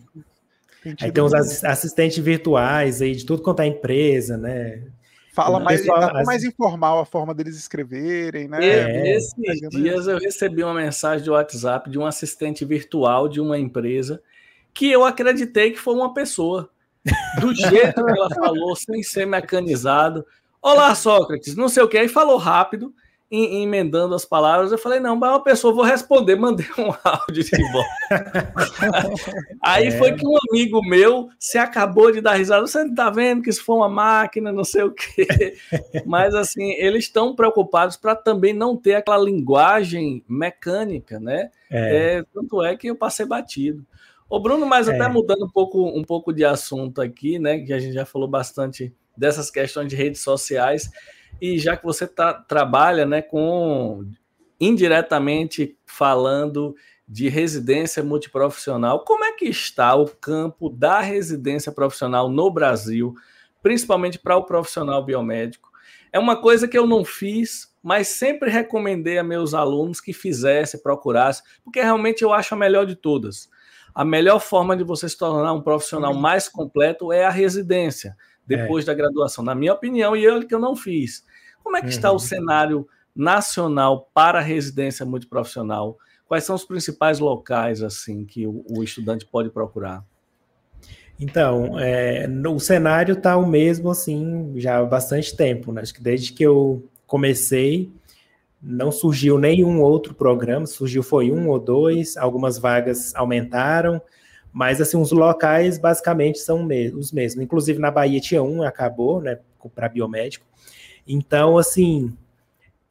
S3: Aí tem os assistentes virtuais aí de tudo quanto é empresa, né?
S1: Fala mais, pessoal, mais informal a forma deles escreverem, né?
S2: É. Esses dias eu recebi uma mensagem de WhatsApp de um assistente virtual de uma empresa que eu acreditei que foi uma pessoa do jeito que ela falou, sem ser mecanizado. Olá, Sócrates, não sei o que, aí falou rápido, em, emendando as palavras. Eu falei, não, mas uma pessoa, vou responder, mandei um [laughs] áudio de volta. aí é. foi que um amigo meu se acabou de dar risada. Você não tá vendo que isso foi uma máquina, não sei o quê. mas assim, eles estão preocupados para também não ter aquela linguagem mecânica, né? É. É, tanto é que eu passei batido. Ô, Bruno, mas até é. mudando um pouco, um pouco de assunto aqui, né? Que a gente já falou bastante dessas questões de redes sociais, e já que você tá, trabalha né, com indiretamente falando de residência multiprofissional, como é que está o campo da residência profissional no Brasil, principalmente para o profissional biomédico? É uma coisa que eu não fiz, mas sempre recomendei a meus alunos que fizessem, procurassem, porque realmente eu acho a melhor de todas a melhor forma de você se tornar um profissional mais completo é a residência, depois é. da graduação, na minha opinião, e eu que eu não fiz. Como é que uhum. está o uhum. cenário nacional para a residência multiprofissional? Quais são os principais locais assim que o, o estudante pode procurar?
S3: Então, é, o cenário está o mesmo assim já há bastante tempo, né? Acho que desde que eu comecei, não surgiu nenhum outro programa, surgiu foi um ou dois, algumas vagas aumentaram, mas assim, os locais basicamente são os mesmos. Inclusive na Bahia tinha um, acabou, né, para biomédico. Então, assim,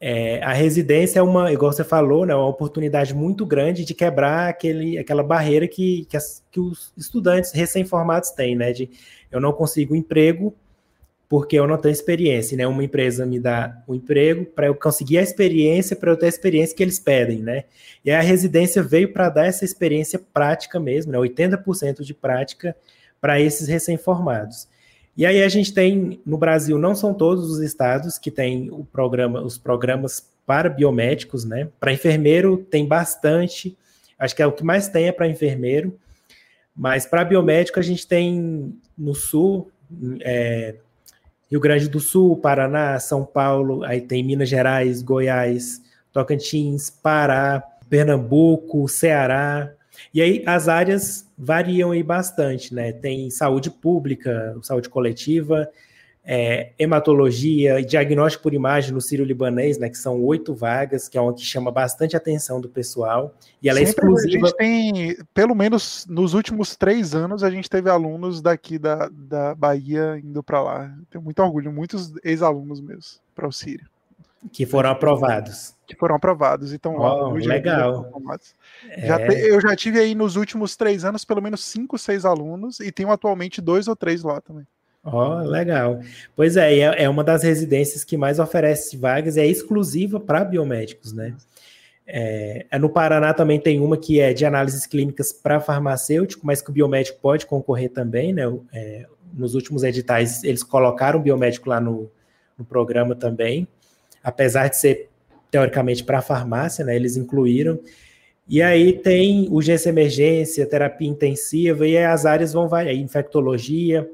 S3: é, a residência é uma, igual você falou, né, uma oportunidade muito grande de quebrar aquele, aquela barreira que, que, as, que os estudantes recém-formados têm, né? De eu não consigo emprego porque eu não tenho experiência, né? Uma empresa me dá um emprego para eu conseguir a experiência, para eu ter a experiência que eles pedem, né? E a residência veio para dar essa experiência prática mesmo, né? 80% de prática para esses recém-formados. E aí a gente tem no Brasil não são todos os estados que têm o programa, os programas para biomédicos, né? Para enfermeiro tem bastante, acho que é o que mais tem é para enfermeiro, mas para biomédico a gente tem no sul, é, Rio Grande do Sul, Paraná, São Paulo, aí tem Minas Gerais, Goiás, Tocantins, Pará, Pernambuco, Ceará, e aí as áreas variam aí bastante, né? Tem saúde pública, saúde coletiva, é, hematologia e diagnóstico por imagem no Sírio-Libanês, né? Que são oito vagas, que é uma que chama bastante atenção do pessoal. E ela é Sempre é exclusiva.
S1: A gente tem, pelo menos nos últimos três anos, a gente teve alunos daqui da, da Bahia indo para lá. Tenho muito orgulho, muitos ex-alunos meus para o Sírio.
S3: Que foram aprovados.
S1: Que foram aprovados. Então,
S3: oh, legal.
S1: Já é... te, eu já tive aí nos últimos três anos pelo menos cinco, seis alunos e tenho atualmente dois ou três lá também.
S3: Ó, oh, legal. Pois é, é, é uma das residências que mais oferece vagas, é exclusiva para biomédicos, né? É, é, no Paraná também tem uma que é de análises clínicas para farmacêutico, mas que o biomédico pode concorrer também, né? É, nos últimos editais eles colocaram o biomédico lá no, no programa também apesar de ser teoricamente para farmácia, né? Eles incluíram. E aí tem urgência emergência, terapia intensiva, e as áreas vão variar, infectologia.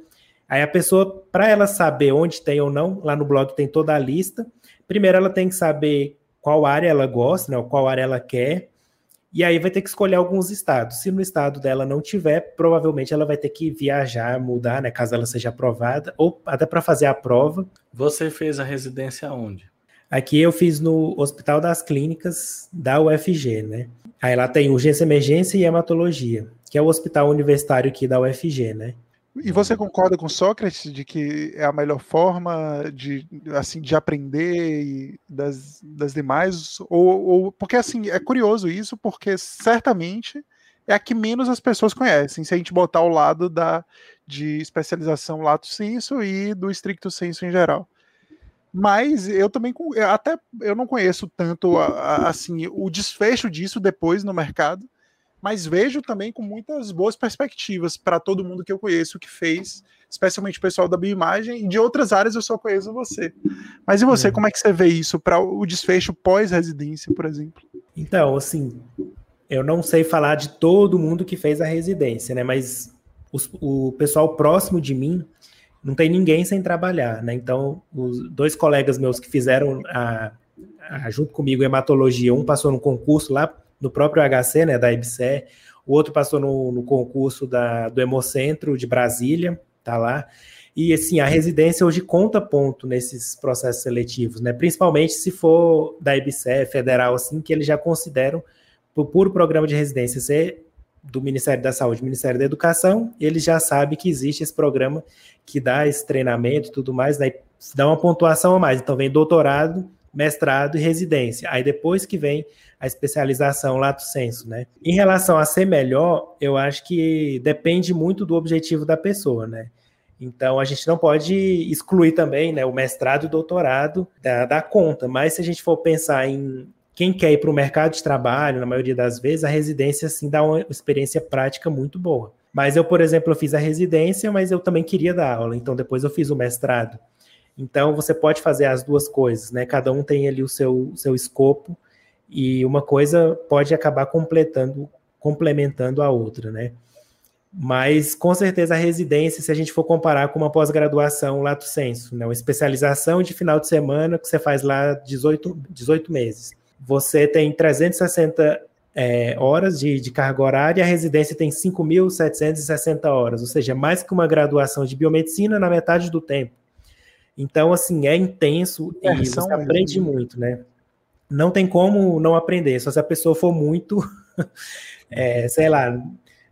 S3: Aí a pessoa, para ela saber onde tem ou não, lá no blog tem toda a lista. Primeiro ela tem que saber qual área ela gosta, né, qual área ela quer. E aí vai ter que escolher alguns estados. Se no estado dela não tiver, provavelmente ela vai ter que viajar, mudar, né, caso ela seja aprovada, ou até para fazer a prova.
S2: Você fez a residência onde?
S3: Aqui eu fiz no Hospital das Clínicas da UFG, né? Aí lá tem urgência, emergência e hematologia, que é o hospital universitário aqui da UFG, né?
S1: E você concorda com Sócrates de que é a melhor forma de assim de aprender e das, das demais ou, ou porque assim é curioso isso porque certamente é a que menos as pessoas conhecem se a gente botar ao lado da de especialização lato senso e do estricto senso em geral. Mas eu também até eu não conheço tanto assim o desfecho disso depois no mercado, mas vejo também com muitas boas perspectivas para todo mundo que eu conheço que fez, especialmente o pessoal da bioimagem e de outras áreas eu só conheço você. Mas e você, uhum. como é que você vê isso para o desfecho pós-residência, por exemplo?
S3: Então, assim, eu não sei falar de todo mundo que fez a residência, né? Mas os, o pessoal próximo de mim não tem ninguém sem trabalhar, né? Então, os dois colegas meus que fizeram a, a, junto comigo hematologia, um passou no concurso lá no próprio HC, né, da IBCE, o outro passou no, no concurso da, do Hemocentro de Brasília, tá lá. E assim, a residência hoje conta ponto nesses processos seletivos, né? Principalmente se for da IBCE federal, assim, que eles já consideram, por puro programa de residência, ser do Ministério da Saúde, Ministério da Educação, eles já sabem que existe esse programa que dá esse treinamento e tudo mais, daí dá uma pontuação a mais. Então vem doutorado, mestrado e residência. Aí depois que vem a especialização lato senso, né? Em relação a ser melhor, eu acho que depende muito do objetivo da pessoa, né? Então a gente não pode excluir também né, o mestrado e o doutorado da, da conta, mas se a gente for pensar em quem quer ir para o mercado de trabalho, na maioria das vezes, a residência assim dá uma experiência prática muito boa. Mas eu, por exemplo, eu fiz a residência, mas eu também queria dar aula, então depois eu fiz o mestrado. Então você pode fazer as duas coisas, né? Cada um tem ali o seu, seu escopo e uma coisa pode acabar completando, complementando a outra, né? Mas com certeza a residência, se a gente for comparar com uma pós-graduação lato senso, né? Uma especialização de final de semana que você faz lá 18, 18 meses você tem 360 é, horas de, de, carga horária, a residência tem 5.760 horas, ou seja, mais que uma graduação de biomedicina na metade do tempo. Então, assim, é intenso é, e você aprende muito, né? Não tem como não aprender, só se a pessoa for muito, [laughs] é, sei lá,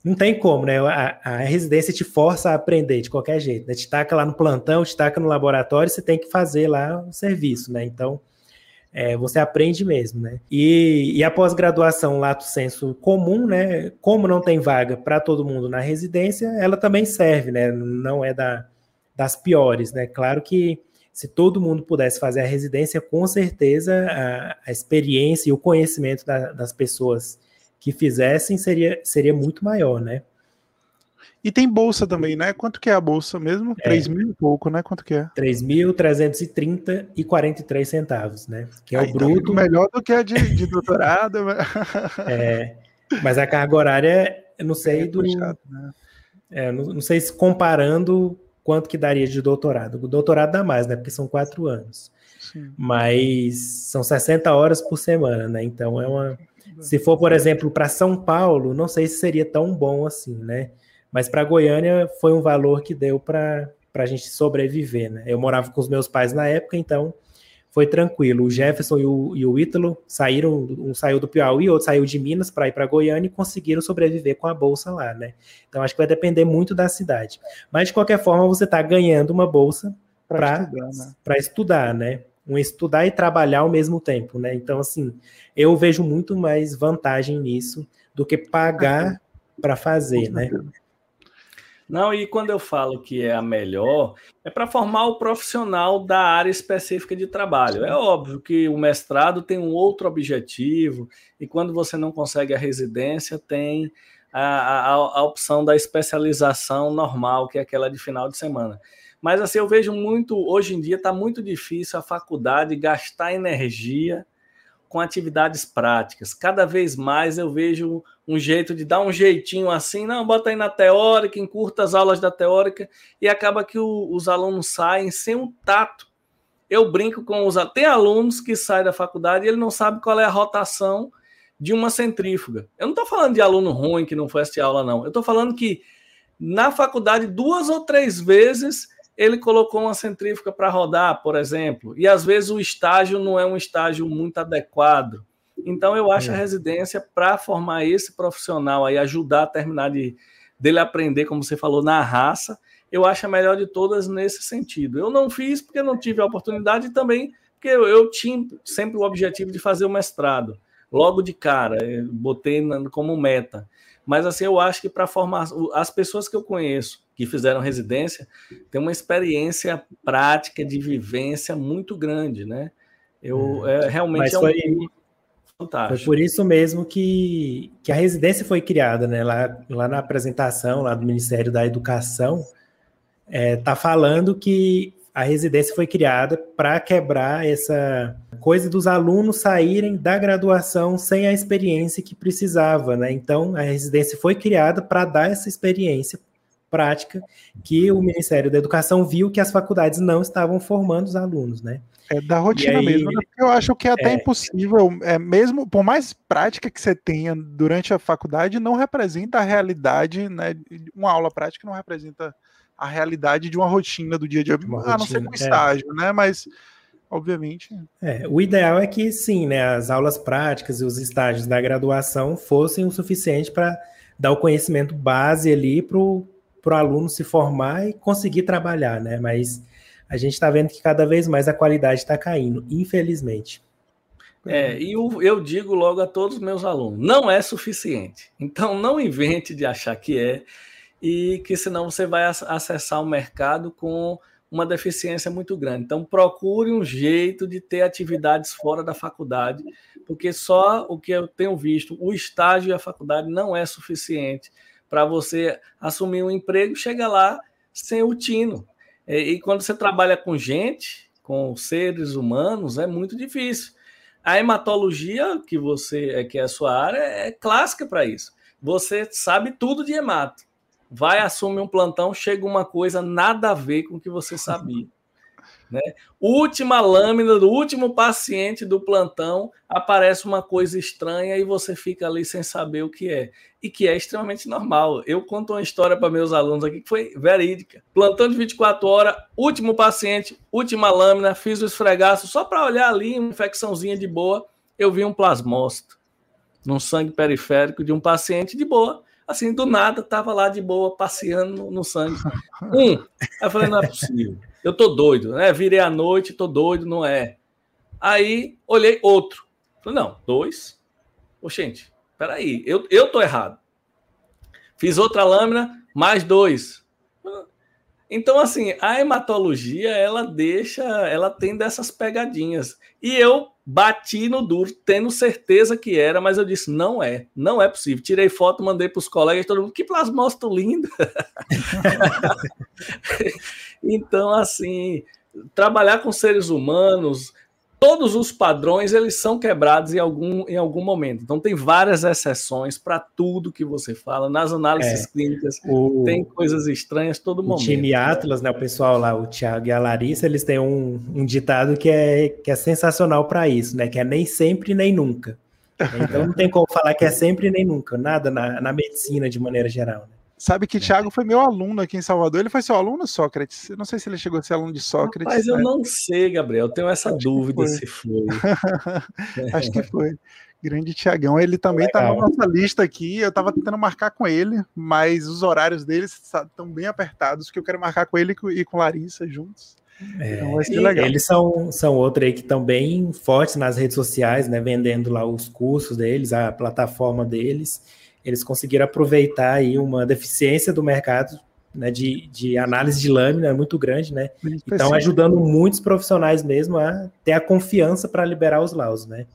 S3: não tem como, né? A, a, residência te força a aprender de qualquer jeito, né? Te taca lá no plantão, te taca no laboratório, você tem que fazer lá o serviço, né? Então, é, você aprende mesmo, né? E, e a pós-graduação lato senso comum, né? Como não tem vaga para todo mundo na residência, ela também serve, né? Não é da, das piores, né? Claro que se todo mundo pudesse fazer a residência, com certeza a, a experiência e o conhecimento da, das pessoas que fizessem seria, seria muito maior, né?
S1: E tem bolsa também, né? Quanto que é a bolsa mesmo? É. 3 mil e pouco, né? Quanto que é?
S3: 3.330 e 43 centavos, né? Que é Aí, o tá bruto.
S1: Tá melhor do que a de, de doutorado.
S3: Né? [laughs] é, mas a carga horária, eu não sei é do... Puxado, né? É, não, não, sei se comparando quanto que daria de doutorado. O doutorado dá mais, né? Porque são quatro anos. Sim. Mas são 60 horas por semana, né? Então é uma... Se for, por exemplo, para São Paulo, não sei se seria tão bom assim, né? Mas para Goiânia foi um valor que deu para a gente sobreviver, né? Eu morava com os meus pais na época, então foi tranquilo. O Jefferson e o, e o Ítalo saíram, um saiu do Piauí, outro saiu de Minas para ir para Goiânia e conseguiram sobreviver com a bolsa lá, né? Então acho que vai depender muito da cidade. Mas de qualquer forma, você está ganhando uma bolsa para estudar, né? estudar, né? Um estudar e trabalhar ao mesmo tempo, né? Então, assim, eu vejo muito mais vantagem nisso do que pagar para fazer, né?
S2: Não, e quando eu falo que é a melhor, é para formar o profissional da área específica de trabalho. É óbvio que o mestrado tem um outro objetivo, e quando você não consegue a residência, tem a, a, a opção da especialização normal, que é aquela de final de semana. Mas assim, eu vejo muito, hoje em dia está muito difícil a faculdade gastar energia com atividades práticas. Cada vez mais eu vejo um jeito de dar um jeitinho assim, não, bota aí na teórica, encurta as aulas da teórica, e acaba que o, os alunos saem sem um tato. Eu brinco com os tem alunos que saem da faculdade e ele não sabe qual é a rotação de uma centrífuga. Eu não estou falando de aluno ruim que não foi assistir aula, não. Eu estou falando que na faculdade, duas ou três vezes, ele colocou uma centrífuga para rodar, por exemplo, e às vezes o estágio não é um estágio muito adequado. Então, eu acho é. a residência para formar esse profissional aí, ajudar a terminar de, dele aprender, como você falou, na raça, eu acho a melhor de todas nesse sentido. Eu não fiz porque não tive a oportunidade e também porque eu, eu tinha sempre o objetivo de fazer o mestrado. Logo de cara, botei como meta. Mas assim, eu acho que para formar as pessoas que eu conheço que fizeram residência têm uma experiência prática de vivência muito grande, né? Eu hum. é, realmente Mas
S3: é um foi, Fantástico. Foi por isso mesmo que, que a residência foi criada, né? Lá, lá na apresentação lá do Ministério da Educação, é, tá falando que a residência foi criada para quebrar essa coisa dos alunos saírem da graduação sem a experiência que precisava, né? Então, a residência foi criada para dar essa experiência prática que o Ministério da Educação viu que as faculdades não estavam formando os alunos, né?
S1: É da rotina aí, mesmo. Né? Eu acho que é até é, impossível, é, mesmo por mais prática que você tenha durante a faculdade, não representa a realidade, né? Uma aula prática não representa a realidade de uma rotina do dia a dia, uma a não ser com é. estágio, é. né? Mas obviamente.
S3: É, o ideal é que sim, né? As aulas práticas e os estágios da graduação fossem o suficiente para dar o conhecimento base ali para o aluno se formar e conseguir trabalhar, né? Mas a gente está vendo que cada vez mais a qualidade está caindo, infelizmente.
S2: É, e eu, eu digo logo a todos os meus alunos: não é suficiente. Então, não invente de achar que é, e que senão você vai acessar o mercado com uma deficiência muito grande. Então, procure um jeito de ter atividades fora da faculdade, porque só o que eu tenho visto, o estágio e a faculdade não é suficiente para você assumir um emprego, chega lá sem o tino. E, e quando você trabalha com gente, com seres humanos, é muito difícil. A hematologia, que você é que é a sua área, é clássica para isso. Você sabe tudo de hemato. Vai assumir um plantão, chega uma coisa nada a ver com o que você sabia. Né? Última lâmina do último paciente do plantão, aparece uma coisa estranha e você fica ali sem saber o que é. E que é extremamente normal. Eu conto uma história para meus alunos aqui que foi verídica. Plantão de 24 horas, último paciente, última lâmina, fiz o esfregaço só para olhar ali, uma infecçãozinha de boa. Eu vi um plasmócito num sangue periférico de um paciente de boa assim, do nada, tava lá de boa, passeando no sangue. [laughs] Um, aí eu falei, não é possível. Eu tô doido, né? Virei à noite, tô doido, não é. Aí olhei outro. Falei, não, dois. Oxente, peraí, eu, eu tô errado. Fiz outra lâmina, mais dois. Então, assim, a hematologia, ela deixa, ela tem dessas pegadinhas. E eu bati no duro, tendo certeza que era, mas eu disse, não é, não é possível. Tirei foto, mandei para os colegas, todo mundo, que plasmócito lindo. [laughs] então, assim, trabalhar com seres humanos, todos os padrões eles são quebrados em algum, em algum momento. Então tem várias exceções para tudo que você fala. Nas análises é, clínicas o, tem coisas estranhas todo
S3: o
S2: momento. O
S3: time Atlas, né, o pessoal lá, o Thiago e a Larissa, eles têm um, um ditado que é, que é sensacional para isso, né? Que é nem sempre nem nunca. [laughs] Então não tem como falar que é sempre nem nunca, nada na, na medicina de maneira geral. Né?
S1: Sabe que Thiago foi meu aluno aqui em Salvador. Ele foi seu aluno, Sócrates? Eu não sei se ele chegou a ser aluno de Sócrates.
S2: Mas eu né? não sei, Gabriel. Eu tenho essa Acho dúvida foi. se foi. [laughs]
S1: Acho que foi. Grande Tiagão. Ele também está na nossa lista aqui. Eu estava tentando marcar com ele, mas os horários dele estão bem apertados, que eu quero marcar com ele e com Larissa juntos.
S3: É, então vai ser legal. Eles são, são outro aí que estão bem fortes nas redes sociais, né? Vendendo lá os cursos deles, a plataforma deles eles conseguiram aproveitar aí uma deficiência do mercado né, de, de análise de lâmina muito grande, né? Então ajudando muitos profissionais mesmo a ter a confiança para liberar os laus, né?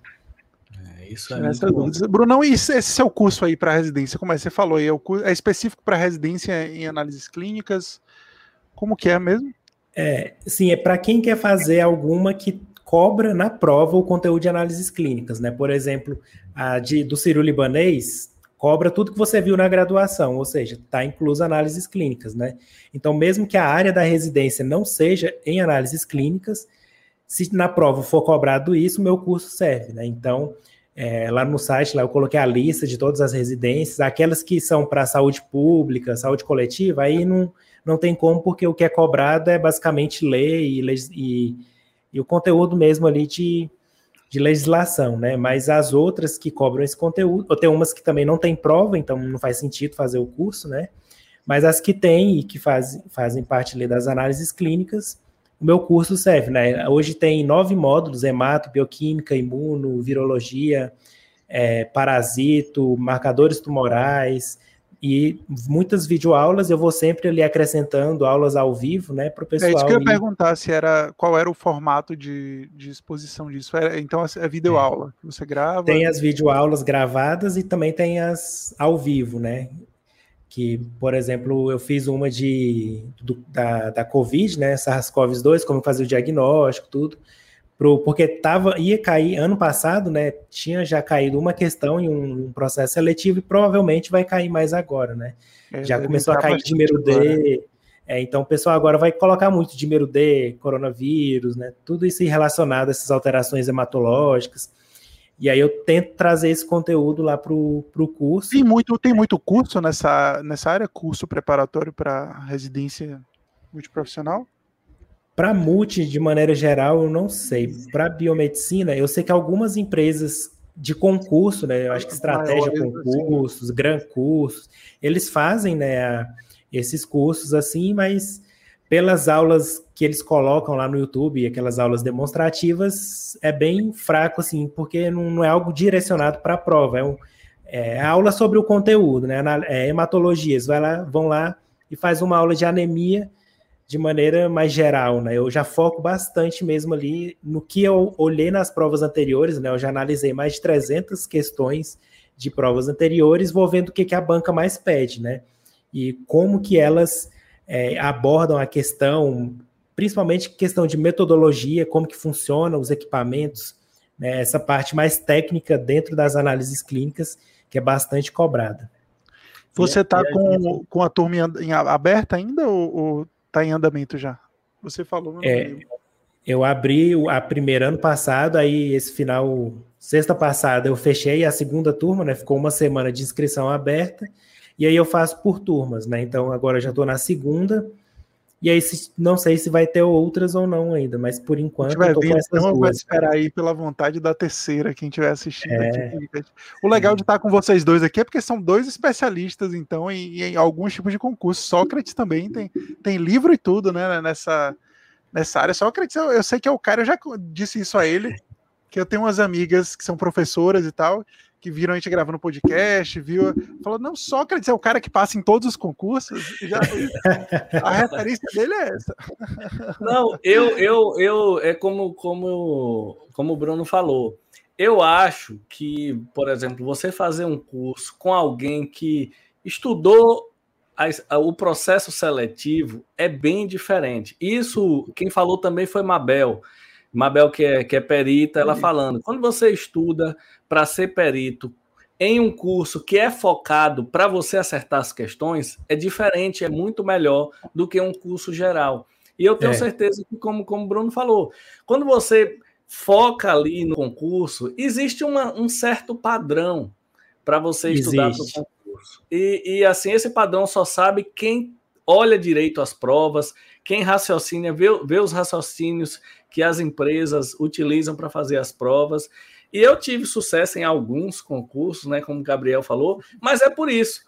S1: É, isso é muito Brunão, e esse seu curso aí para residência, como é que você falou aí, é, é específico para residência em análises clínicas? Como que é mesmo?
S3: É, sim, é para quem quer fazer alguma que cobra na prova o conteúdo de análises clínicas, né? Por exemplo, a de, do Ciro Libanês, cobra tudo que você viu na graduação, ou seja, está incluso análises clínicas, né? Então, mesmo que a área da residência não seja em análises clínicas, se na prova for cobrado isso, meu curso serve, né? Então, é, lá no site, lá eu coloquei a lista de todas as residências, aquelas que são para saúde pública, saúde coletiva, aí não, não tem como, porque o que é cobrado é basicamente lei e, e, e o conteúdo mesmo ali de de legislação, né? Mas as outras que cobram esse conteúdo, ou tem umas que também não tem prova, então não faz sentido fazer o curso, né? Mas as que têm e que faz, fazem parte ali das análises clínicas, o meu curso serve, né? Hoje tem nove módulos: hemato, bioquímica, imuno, virologia, é, parasito, marcadores tumorais, e muitas videoaulas eu vou sempre ali acrescentando aulas ao vivo, né, para o pessoal. É
S1: isso que eu ia perguntar se era qual era o formato de, de exposição disso. Era, então é videoaula que você grava.
S3: Tem as videoaulas gravadas e também tem as ao vivo, né? Que, por exemplo, eu fiz uma de do, da, da Covid, né? SARS-CoV-2, como fazer o diagnóstico, tudo pro, porque tava, ia cair ano passado, né? Tinha já caído uma questão em um, um processo seletivo e provavelmente vai cair mais agora, né? É, já começou a cair de número D. É, então o pessoal agora vai colocar muito de número D, coronavírus, né? Tudo isso relacionado a essas alterações hematológicas. E aí eu tento trazer esse conteúdo lá para o curso.
S1: Tem muito, tem muito curso nessa, nessa área, curso preparatório para residência multiprofissional?
S3: Para multi, de maneira geral, eu não sei. Para biomedicina, eu sei que algumas empresas de concurso, né? Eu acho que estratégia concursos, gran cursos, eles fazem, né, esses cursos assim, mas pelas aulas que eles colocam lá no YouTube, aquelas aulas demonstrativas, é bem fraco, assim, porque não, não é algo direcionado para a prova, é, um, é aula sobre o conteúdo, né? É hematologias, vai lá, vão lá e faz uma aula de anemia de maneira mais geral, né? Eu já foco bastante mesmo ali no que eu olhei nas provas anteriores, né? Eu já analisei mais de 300 questões de provas anteriores, vou vendo o que, que a banca mais pede, né? E como que elas é, abordam a questão, principalmente questão de metodologia, como que funcionam os equipamentos, né? essa parte mais técnica dentro das análises clínicas, que é bastante cobrada.
S1: Você está com, com a turma aberta ainda ou, ou está em andamento já? Você falou.
S3: É, eu abri a primeira ano passado, aí esse final, sexta passada, eu fechei a segunda turma, né? Ficou uma semana de inscrição aberta, e aí eu faço por turmas, né? Então agora eu já estou na segunda. E aí, não sei se vai ter outras ou não ainda, mas por enquanto
S1: eu tô com essas então duas. vai esperar aí pela vontade da terceira, quem estiver assistindo é... aqui. O legal de estar com vocês dois aqui é porque são dois especialistas, então, em, em alguns tipos de concurso. Sócrates também tem, tem livro e tudo, né, nessa, nessa área. Sócrates, eu, eu sei que é o cara, eu já disse isso a ele, que eu tenho umas amigas que são professoras e tal, que viram a gente gravando podcast, viu, falou, não, Sócrates é o cara que passa em todos os concursos, já, [laughs] a referência dele é essa.
S2: Não, eu, eu, eu, é como, como, como o Bruno falou, eu acho que, por exemplo, você fazer um curso com alguém que estudou a, a, o processo seletivo é bem diferente. Isso, quem falou também foi Mabel. Mabel, que é, que é perita, ela falando. Quando você estuda para ser perito em um curso que é focado para você acertar as questões, é diferente, é muito melhor do que um curso geral. E eu tenho é. certeza que, como, como o Bruno falou, quando você foca ali no concurso, existe uma, um certo padrão para você estudar para o concurso. E, e assim, esse padrão só sabe quem olha direito as provas, quem raciocina, vê, vê os raciocínios que as empresas utilizam para fazer as provas. E eu tive sucesso em alguns concursos, né, como o Gabriel falou, mas é por isso.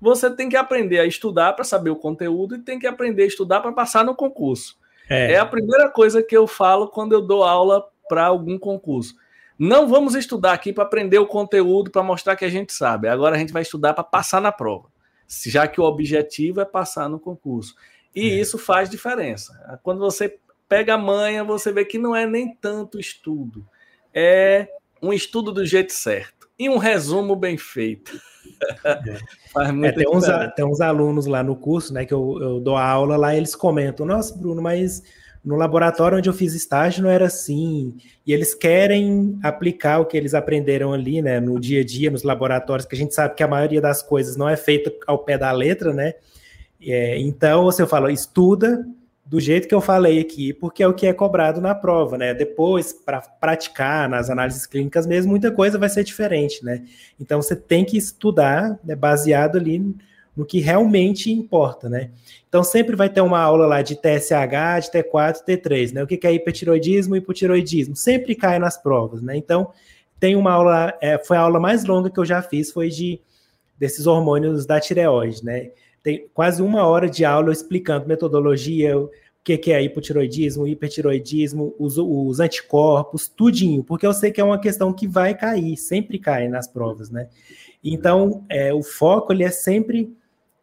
S2: Você tem que aprender a estudar para saber o conteúdo e tem que aprender a estudar para passar no concurso. É. é a primeira coisa que eu falo quando eu dou aula para algum concurso. Não vamos estudar aqui para aprender o conteúdo, para mostrar que a gente sabe. Agora a gente vai estudar para passar na prova, já que o objetivo é passar no concurso. E é. isso faz diferença. Quando você pega a manha, você vê que não é nem tanto estudo, é um estudo do jeito certo e um resumo bem feito. [laughs]
S3: É. tem, uns, tem uns alunos lá no curso, né, que eu, eu dou aula lá, eles comentam: Nossa, Bruno, mas no laboratório onde eu fiz estágio não era assim. E eles querem aplicar o que eles aprenderam ali, né, no dia a dia, nos laboratórios, que a gente sabe que a maioria das coisas não é feita ao pé da letra, né? É, então, você fala, estuda do jeito que eu falei aqui, porque é o que é cobrado na prova, né? Depois, para praticar nas análises clínicas mesmo, muita coisa vai ser diferente, né? Então, você tem que estudar né, baseado ali no que realmente importa, né? Então, sempre vai ter uma aula lá de TSH, de T4, T3, né? O que é hipertiroidismo e hipotiroidismo? Sempre cai nas provas, né? Então, tem uma aula, é, foi a aula mais longa que eu já fiz, foi de desses hormônios da tireoide, né? Tem quase uma hora de aula explicando metodologia, o que, que é hipotiroidismo, hipertiroidismo, os, os, anticorpos, tudinho, porque eu sei que é uma questão que vai cair, sempre cai nas provas, né? Então, é, o foco ele é sempre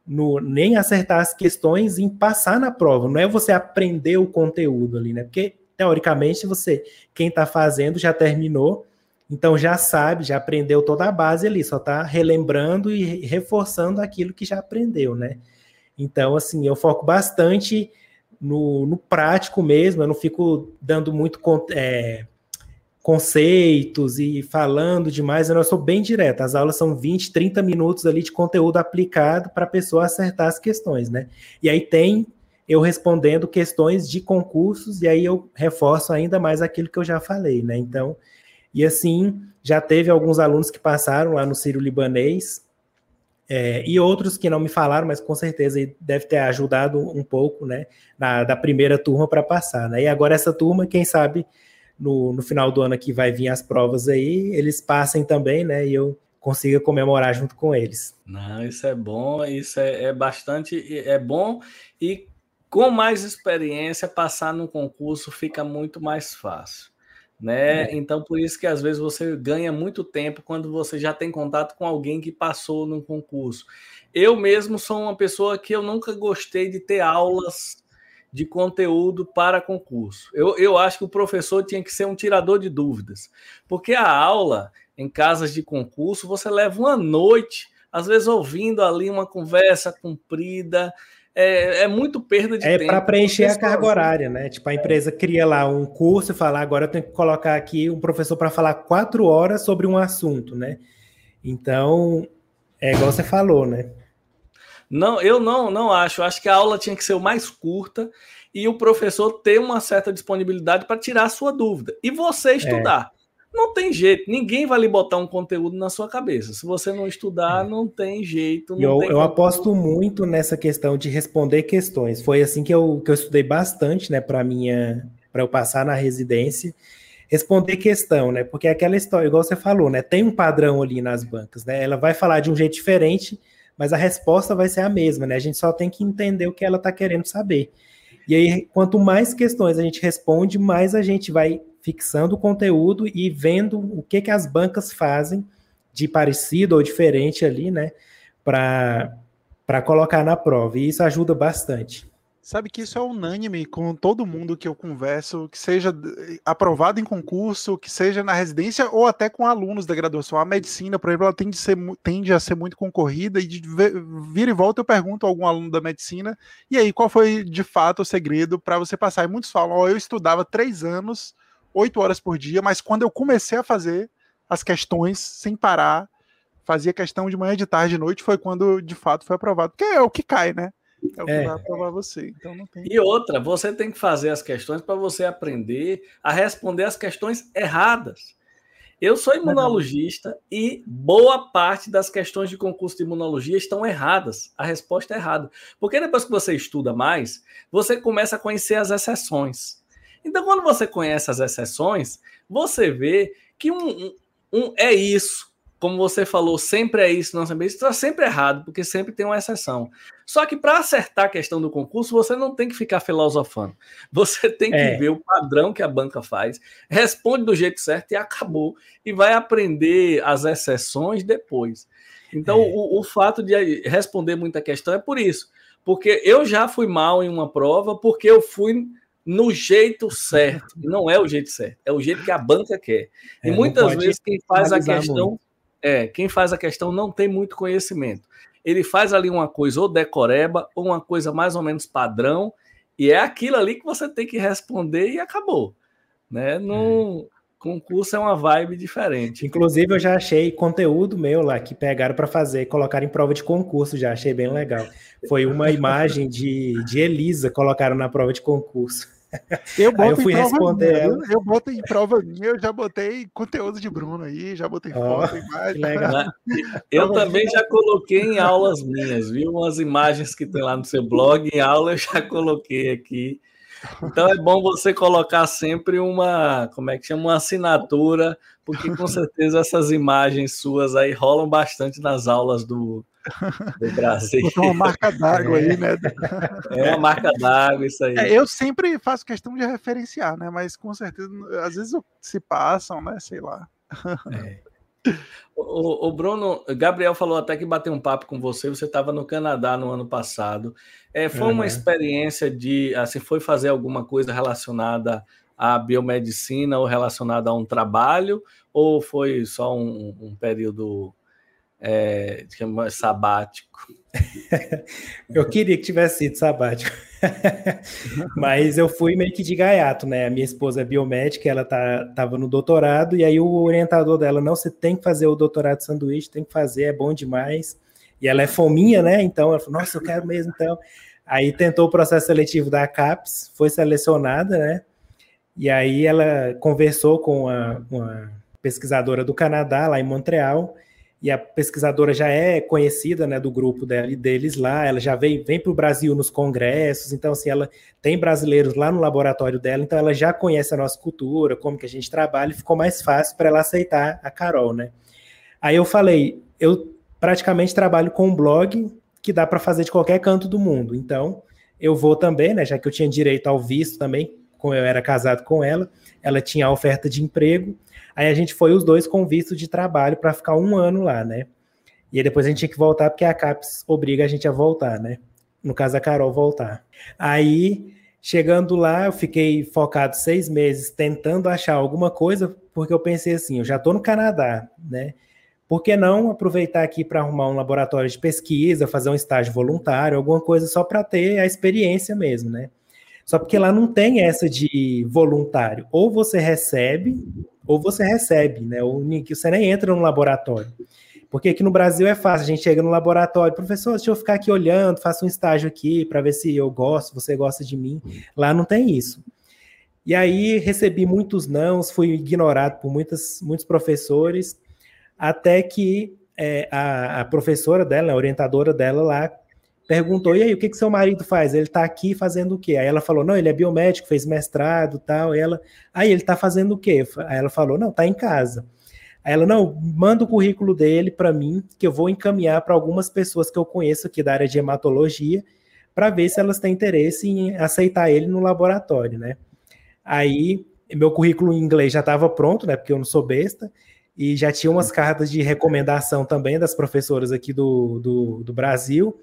S3: no nem acertar as questões em passar na prova, não é você aprender o conteúdo ali, né? Porque teoricamente você, quem está fazendo já terminou, então já sabe, já aprendeu toda a base ali, só está relembrando e reforçando aquilo que já aprendeu, né? Então, assim, eu foco bastante no, no prático mesmo, eu não fico dando muito é, conceitos e falando demais, eu sou bem direto. As aulas são 20, 30 minutos ali de conteúdo aplicado para a pessoa acertar as questões, né? E aí tem eu respondendo questões de concursos, e aí eu reforço ainda mais aquilo que eu já falei, né? Então, e assim, já teve alguns alunos que passaram lá no Sírio Libanês, é, e outros que não me falaram, mas com certeza deve ter ajudado um pouco, né, na, da primeira turma para passar, né? E agora essa turma, quem sabe, no, no final do ano aqui vai vir as provas aí, eles passem também, né, e eu consiga comemorar junto com eles.
S2: Não, isso é bom, isso é, é bastante, é bom, e com mais experiência, passar no concurso fica muito mais fácil né? É. Então, por isso que às vezes você ganha muito tempo quando você já tem contato com alguém que passou num concurso. Eu mesmo sou uma pessoa que eu nunca gostei de ter aulas de conteúdo para concurso. Eu, eu acho que o professor tinha que ser um tirador de dúvidas, porque a aula em casas de concurso você leva uma noite, às vezes ouvindo ali uma conversa comprida, é, é muito perda de
S3: é
S2: tempo.
S3: É para preencher a carga horária, né? Tipo, a empresa cria lá um curso e fala, agora eu tenho que colocar aqui um professor para falar quatro horas sobre um assunto, né? Então, é igual você falou, né?
S2: Não, eu não, não acho. Acho que a aula tinha que ser o mais curta e o professor ter uma certa disponibilidade para tirar a sua dúvida. E você estudar. É. Não tem jeito, ninguém vai lhe botar um conteúdo na sua cabeça. Se você não estudar, é. não tem jeito. Não
S3: eu,
S2: tem
S3: eu aposto muito nessa questão de responder questões. Foi assim que eu, que eu estudei bastante, né, para minha, para eu passar na residência, responder questão, né? Porque é aquela história, igual você falou, né? Tem um padrão ali nas bancas, né? Ela vai falar de um jeito diferente, mas a resposta vai ser a mesma, né? A gente só tem que entender o que ela está querendo saber. E aí, quanto mais questões a gente responde, mais a gente vai fixando o conteúdo e vendo o que, que as bancas fazem de parecido ou diferente ali, né, para colocar na prova. E isso ajuda bastante.
S1: Sabe que isso é unânime com todo mundo que eu converso, que seja aprovado em concurso, que seja na residência ou até com alunos da graduação. A medicina, por exemplo, ela tende, a ser, tende a ser muito concorrida e de vir e volta eu pergunto a algum aluno da medicina, e aí, qual foi de fato o segredo para você passar? E muitos falam, oh, eu estudava três anos, oito horas por dia, mas quando eu comecei a fazer as questões sem parar, fazia questão de manhã, de tarde, de noite, foi quando de fato foi aprovado, porque é o que cai, né? É o que é. vai aprovar você. Então não tem...
S2: E outra, você tem que fazer as questões para você aprender a responder as questões erradas. Eu sou imunologista e boa parte das questões de concurso de imunologia estão erradas. A resposta é errada. Porque depois que você estuda mais, você começa a conhecer as exceções. Então, quando você conhece as exceções, você vê que um, um, um é isso, como você falou, sempre é isso, não sempre é isso, está sempre errado, porque sempre tem uma exceção. Só que para acertar a questão do concurso, você não tem que ficar filosofando. [laughs] Você tem que é. ver o padrão que a banca faz, responde do jeito certo e acabou. E vai aprender as exceções depois. Então, é. o, o fato de responder muita questão é por isso. Porque eu já fui mal em uma prova, porque eu fui no jeito certo. Não é o jeito certo, é o jeito que a banca quer. E é, muitas vezes quem faz a questão. Muito é, quem faz a questão não tem muito conhecimento. Ele faz ali uma coisa ou decoreba, ou uma coisa mais ou menos padrão, e é aquilo ali que você tem que responder e acabou. Né? No é. Concurso é uma vibe diferente.
S3: Inclusive, eu já achei conteúdo meu lá que pegaram para fazer, colocaram em prova de concurso, já achei bem legal. Foi uma imagem de, de Elisa, colocaram na prova de concurso.
S1: Eu, boto eu fui responder minha, ela. Eu boto em prova minha, eu já botei conteúdo de Bruno aí, já botei oh, foto, imagem. [laughs]
S2: Eu também já coloquei em aulas minhas, viu? Umas imagens que tem lá no seu blog, em aula eu já coloquei aqui. Então é bom você colocar sempre uma, como é que chama, uma assinatura, porque com [laughs] certeza essas imagens suas aí rolam bastante nas aulas do, do Brasil.
S1: Botou uma marca d'água aí, né?
S2: É uma marca d'água, isso aí. É,
S1: eu sempre faço questão de referenciar, né? Mas com certeza, às vezes se passam, né? Sei lá. É.
S2: O, o, Bruno, Gabriel falou até que bateu um papo com você. Você estava no Canadá no ano passado. É, foi uhum. uma experiência de, assim, foi fazer alguma coisa relacionada à biomedicina ou relacionada a um trabalho, ou foi só um, um período é, sabático. [laughs]
S3: eu queria que tivesse sido sabático. [laughs] Mas eu fui meio que de gaiato, né? A minha esposa é biomédica, ela tá, tava no doutorado, e aí o orientador dela, não, você tem que fazer o doutorado de sanduíche, tem que fazer, é bom demais. E ela é fominha, né? Então ela falou, nossa, eu quero mesmo, então. Aí tentou o processo seletivo da CAPES, foi selecionada, né? E aí ela conversou com uma, uma pesquisadora do Canadá, lá em Montreal, e a pesquisadora já é conhecida né, do grupo dela deles lá, ela já vem, vem para o Brasil nos congressos, então assim, ela tem brasileiros lá no laboratório dela, então ela já conhece a nossa cultura, como que a gente trabalha, e ficou mais fácil para ela aceitar a Carol, né? Aí eu falei, eu praticamente trabalho com um blog que dá para fazer de qualquer canto do mundo, então eu vou também, né, já que eu tinha direito ao visto também, como eu era casado com ela, ela tinha a oferta de emprego, Aí a gente foi os dois com visto de trabalho para ficar um ano lá, né? E aí depois a gente tinha que voltar porque a CAPES obriga a gente a voltar, né? No caso, a Carol voltar. Aí, chegando lá, eu fiquei focado seis meses tentando achar alguma coisa, porque eu pensei assim, eu já estou no Canadá, né? Por que não aproveitar aqui para arrumar um laboratório de pesquisa, fazer um estágio voluntário, alguma coisa só para ter a experiência mesmo, né? Só porque lá não tem essa de voluntário. Ou você recebe, ou você recebe, né? Ou você nem entra no laboratório. Porque aqui no Brasil é fácil, a gente chega no laboratório, professor, deixa eu ficar aqui olhando, faço um estágio aqui para ver se eu gosto, você gosta de mim. Lá não tem isso. E aí recebi muitos nãos, fui ignorado por muitas, muitos professores, até que é, a, a, professora dela, a orientadora dela lá, perguntou: e aí, o que, que seu marido faz? Ele está aqui fazendo o quê? Aí ela falou: não, ele é biomédico, fez mestrado tal. E ela, aí ele está fazendo o quê? Aí ela falou: não, está em casa. Aí ela, não, manda o currículo dele para mim, que eu vou encaminhar para algumas pessoas que eu conheço aqui da área de hematologia, para ver se elas têm interesse em aceitar ele no laboratório, né? Aí meu currículo em inglês já estava pronto, né? Porque eu não sou besta. E já tinha umas cartas de recomendação também das professoras aqui do, do, do Brasil.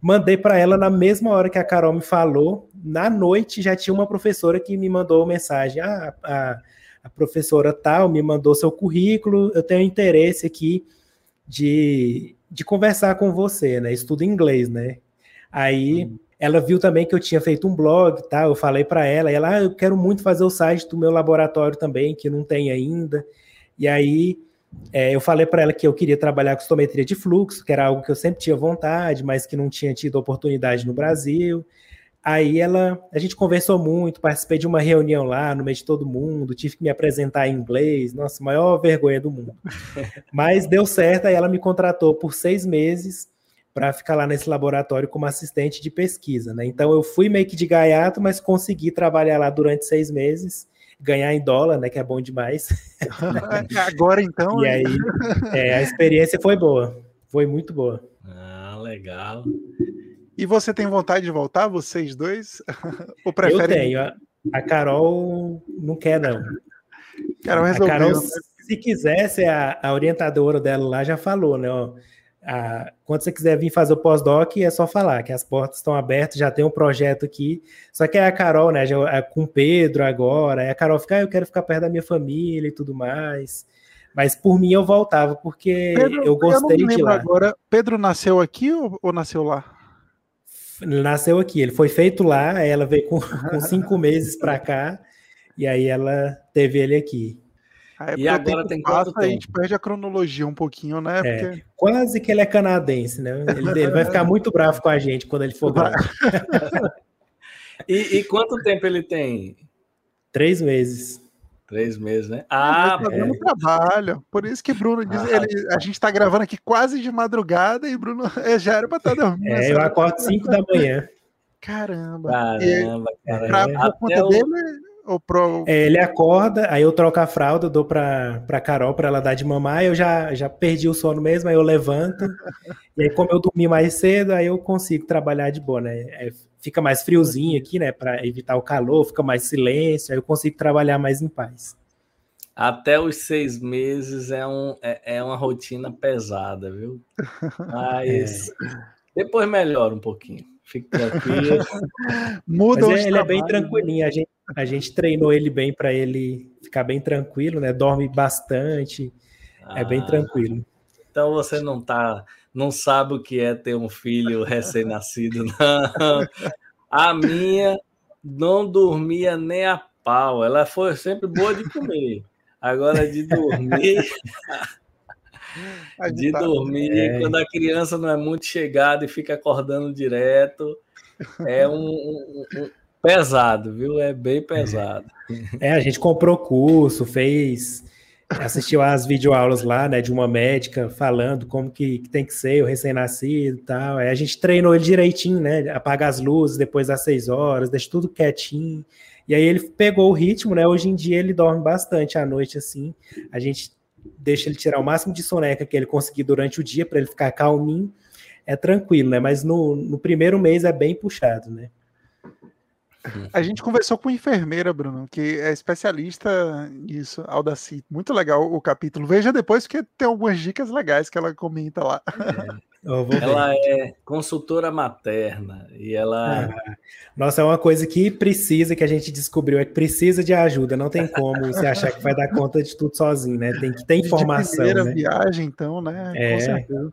S3: Mandei para ela na mesma hora que a Carol me falou. Na noite já tinha uma professora que me mandou mensagem. Ah, a, a professora tal me mandou seu currículo, eu tenho interesse aqui de, de conversar com você, né? Estudo inglês, né? Aí hum. ela viu também que eu tinha feito um blog, tá? Eu falei para ela, e ela, ah, eu quero muito fazer o site do meu laboratório também, que não tem ainda. E aí é, eu falei para ela que eu queria trabalhar com estometria de fluxo, que era algo que eu sempre tinha vontade, mas que não tinha tido oportunidade no Brasil. Aí ela, a gente conversou muito, participei de uma reunião lá no meio de todo mundo, tive que me apresentar em inglês, nossa, maior vergonha do mundo. [laughs] Mas deu certo, aí ela me contratou por seis meses para ficar lá nesse laboratório como assistente de pesquisa, né? Então eu fui meio que de gaiato, mas consegui trabalhar lá durante seis meses ganhar em dólar, né? Que é bom demais. [laughs]
S1: Agora então.
S3: E aí, é, a experiência foi boa, foi muito boa.
S2: Ah, legal.
S1: E você tem vontade de voltar, vocês dois? [laughs]
S3: Ou prefere... Eu tenho. A, a Carol não quer, não.
S1: Carol resolveu. A Carol,
S3: se quisesse, a, a orientadora dela lá já falou, né? Ó, ah, quando você quiser vir fazer o pós-doc, é só falar que as portas estão abertas, já tem um projeto aqui. Só que é a Carol, né, já, é com o Pedro agora, aí a Carol fica, ah, eu quero ficar perto da minha família e tudo mais. Mas por mim eu voltava, porque Pedro, eu gostei eu de lá. Agora,
S1: Pedro nasceu aqui ou, ou, nasceu lá?
S3: Nasceu aqui, ele foi feito lá, ela veio com, com cinco meses para cá, e aí ela teve ele aqui.
S2: E agora tem quanto
S1: tempo? A gente perde a cronologia um pouquinho, né?
S3: É, Porque... Quase que ele é canadense, né? Ele, ele, vai ficar muito bravo com a gente quando ele for grande. [laughs]
S2: e, e, quanto tempo ele tem?
S3: Três meses.
S2: Três meses, né?
S1: Ah, tá é. trabalho. Por isso que Bruno diz, ah, ele, a gente está gravando aqui quase de madrugada e Bruno [laughs] é, já era para estar tá dormindo.
S3: É, eu acordo cinco da manhã.
S1: Caramba.
S2: Caramba, caramba. Pra,
S1: por conta o... dele, ou pro...
S3: É, ele acorda, aí eu troco a fralda, dou pra, pra Carol pra ela dar de mamar, eu já, já perdi o sono mesmo, aí eu levanto. [laughs] e aí, como eu dormi mais cedo, aí eu consigo trabalhar de boa, né? É, fica mais friozinho aqui, né? Pra evitar o calor, fica mais silêncio, aí eu consigo trabalhar mais em paz.
S2: Até os seis meses é, um, é, é uma rotina pesada, viu? [laughs] Mas é. depois melhora um pouquinho. Fique tranquilo. [laughs]
S3: Muda Mas ele é bem tranquilinho. A gente, a gente treinou ele bem para ele ficar bem tranquilo, né? Dorme bastante. Ah, é bem ah. tranquilo.
S2: Então você não tá, não sabe o que é ter um filho recém-nascido, [laughs] não. A minha não dormia nem a pau. Ela foi sempre boa de comer. Agora de dormir. [laughs] de dormir, é. quando a criança não é muito chegada e fica acordando direto, é um, um, um pesado, viu? É bem pesado.
S3: É, a gente comprou curso, fez, assistiu às videoaulas lá, né, de uma médica falando como que, que tem que ser o recém-nascido e tal. Aí a gente treinou ele direitinho, né? Apaga as luzes depois das seis horas, deixa tudo quietinho. E aí ele pegou o ritmo, né? Hoje em dia ele dorme bastante à noite, assim. A gente deixa ele tirar o máximo de soneca que ele conseguir durante o dia para ele ficar calminho, é tranquilo, né? Mas no, no primeiro mês é bem puxado, né?
S1: A gente conversou com enfermeira, Bruno, que é especialista nisso, Aldaci. Muito legal o capítulo. Veja depois, porque tem algumas dicas legais que ela comenta lá.
S2: É. Ela é consultora materna e ela.
S3: Ah, nossa, é uma coisa que precisa, que a gente descobriu, é que precisa de ajuda. Não tem como você achar que vai dar conta de tudo sozinho, né? Tem que ter informação. De primeira
S1: né? viagem, então, né?
S2: É. Com certeza.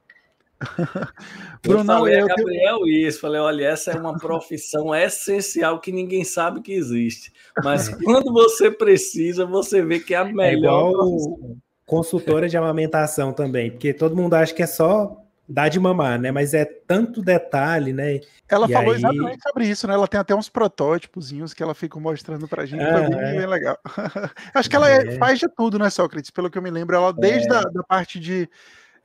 S2: Bruno, eu falei eu, a Gabriel eu... isso, falei, olha, essa é uma profissão essencial que ninguém sabe que existe. Mas é. quando você precisa, você vê que é a é melhor
S3: é consultora de amamentação também, porque todo mundo acha que é só dar de mamar, né? Mas é tanto detalhe, né?
S1: Ela e falou aí... exatamente sobre isso, né? Ela tem até uns protótipozinhos que ela fica mostrando pra gente, ah, foi bem, é. bem legal. [laughs] Acho que ela é. faz de tudo, né, Sócrates? Pelo que eu me lembro, ela desde é. a da parte de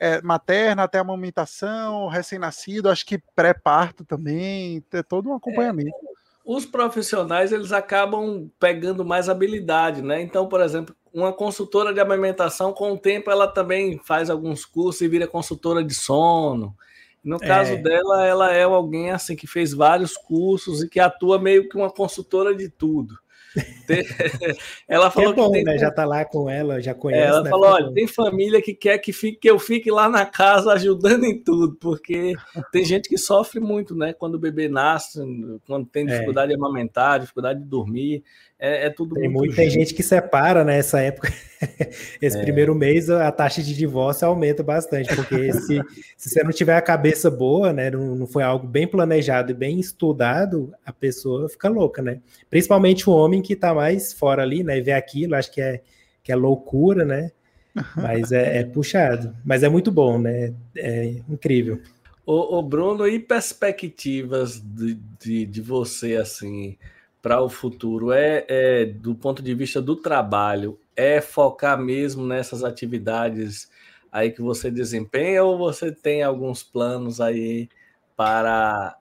S1: é, materna até a amamentação, recém-nascido, acho que pré-parto também, é todo um acompanhamento. É,
S2: os profissionais eles acabam pegando mais habilidade, né? Então, por exemplo, uma consultora de amamentação, com o tempo, ela também faz alguns cursos e vira consultora de sono. No caso é. dela, ela é alguém assim que fez vários cursos e que atua meio que uma consultora de tudo. [laughs] ela falou que, é bom,
S3: que tem... né? já tá lá com ela, já conhece.
S2: ela né? falou: olha, tem família que quer que, fique, que eu fique lá na casa ajudando em tudo, porque tem gente que sofre muito, né? Quando o bebê nasce, quando tem é. dificuldade é. de amamentar, dificuldade de dormir. É, é tudo
S3: tem muito. Tem gente que separa nessa né, época. [laughs] Esse é. primeiro mês a taxa de divórcio aumenta bastante, porque [laughs] se, se você não tiver a cabeça boa, né? Não, não foi algo bem planejado e bem estudado, a pessoa fica louca, né? Principalmente o homem que tá mais fora ali, né? E vê aquilo, acho que é, que é loucura, né? [laughs] Mas é, é puxado. Mas é muito bom, né? É incrível.
S2: Ô, ô Bruno, e perspectivas de, de, de você, assim, para o futuro é, é, do ponto de vista do trabalho, é focar mesmo nessas atividades aí que você desempenha ou você tem alguns planos aí para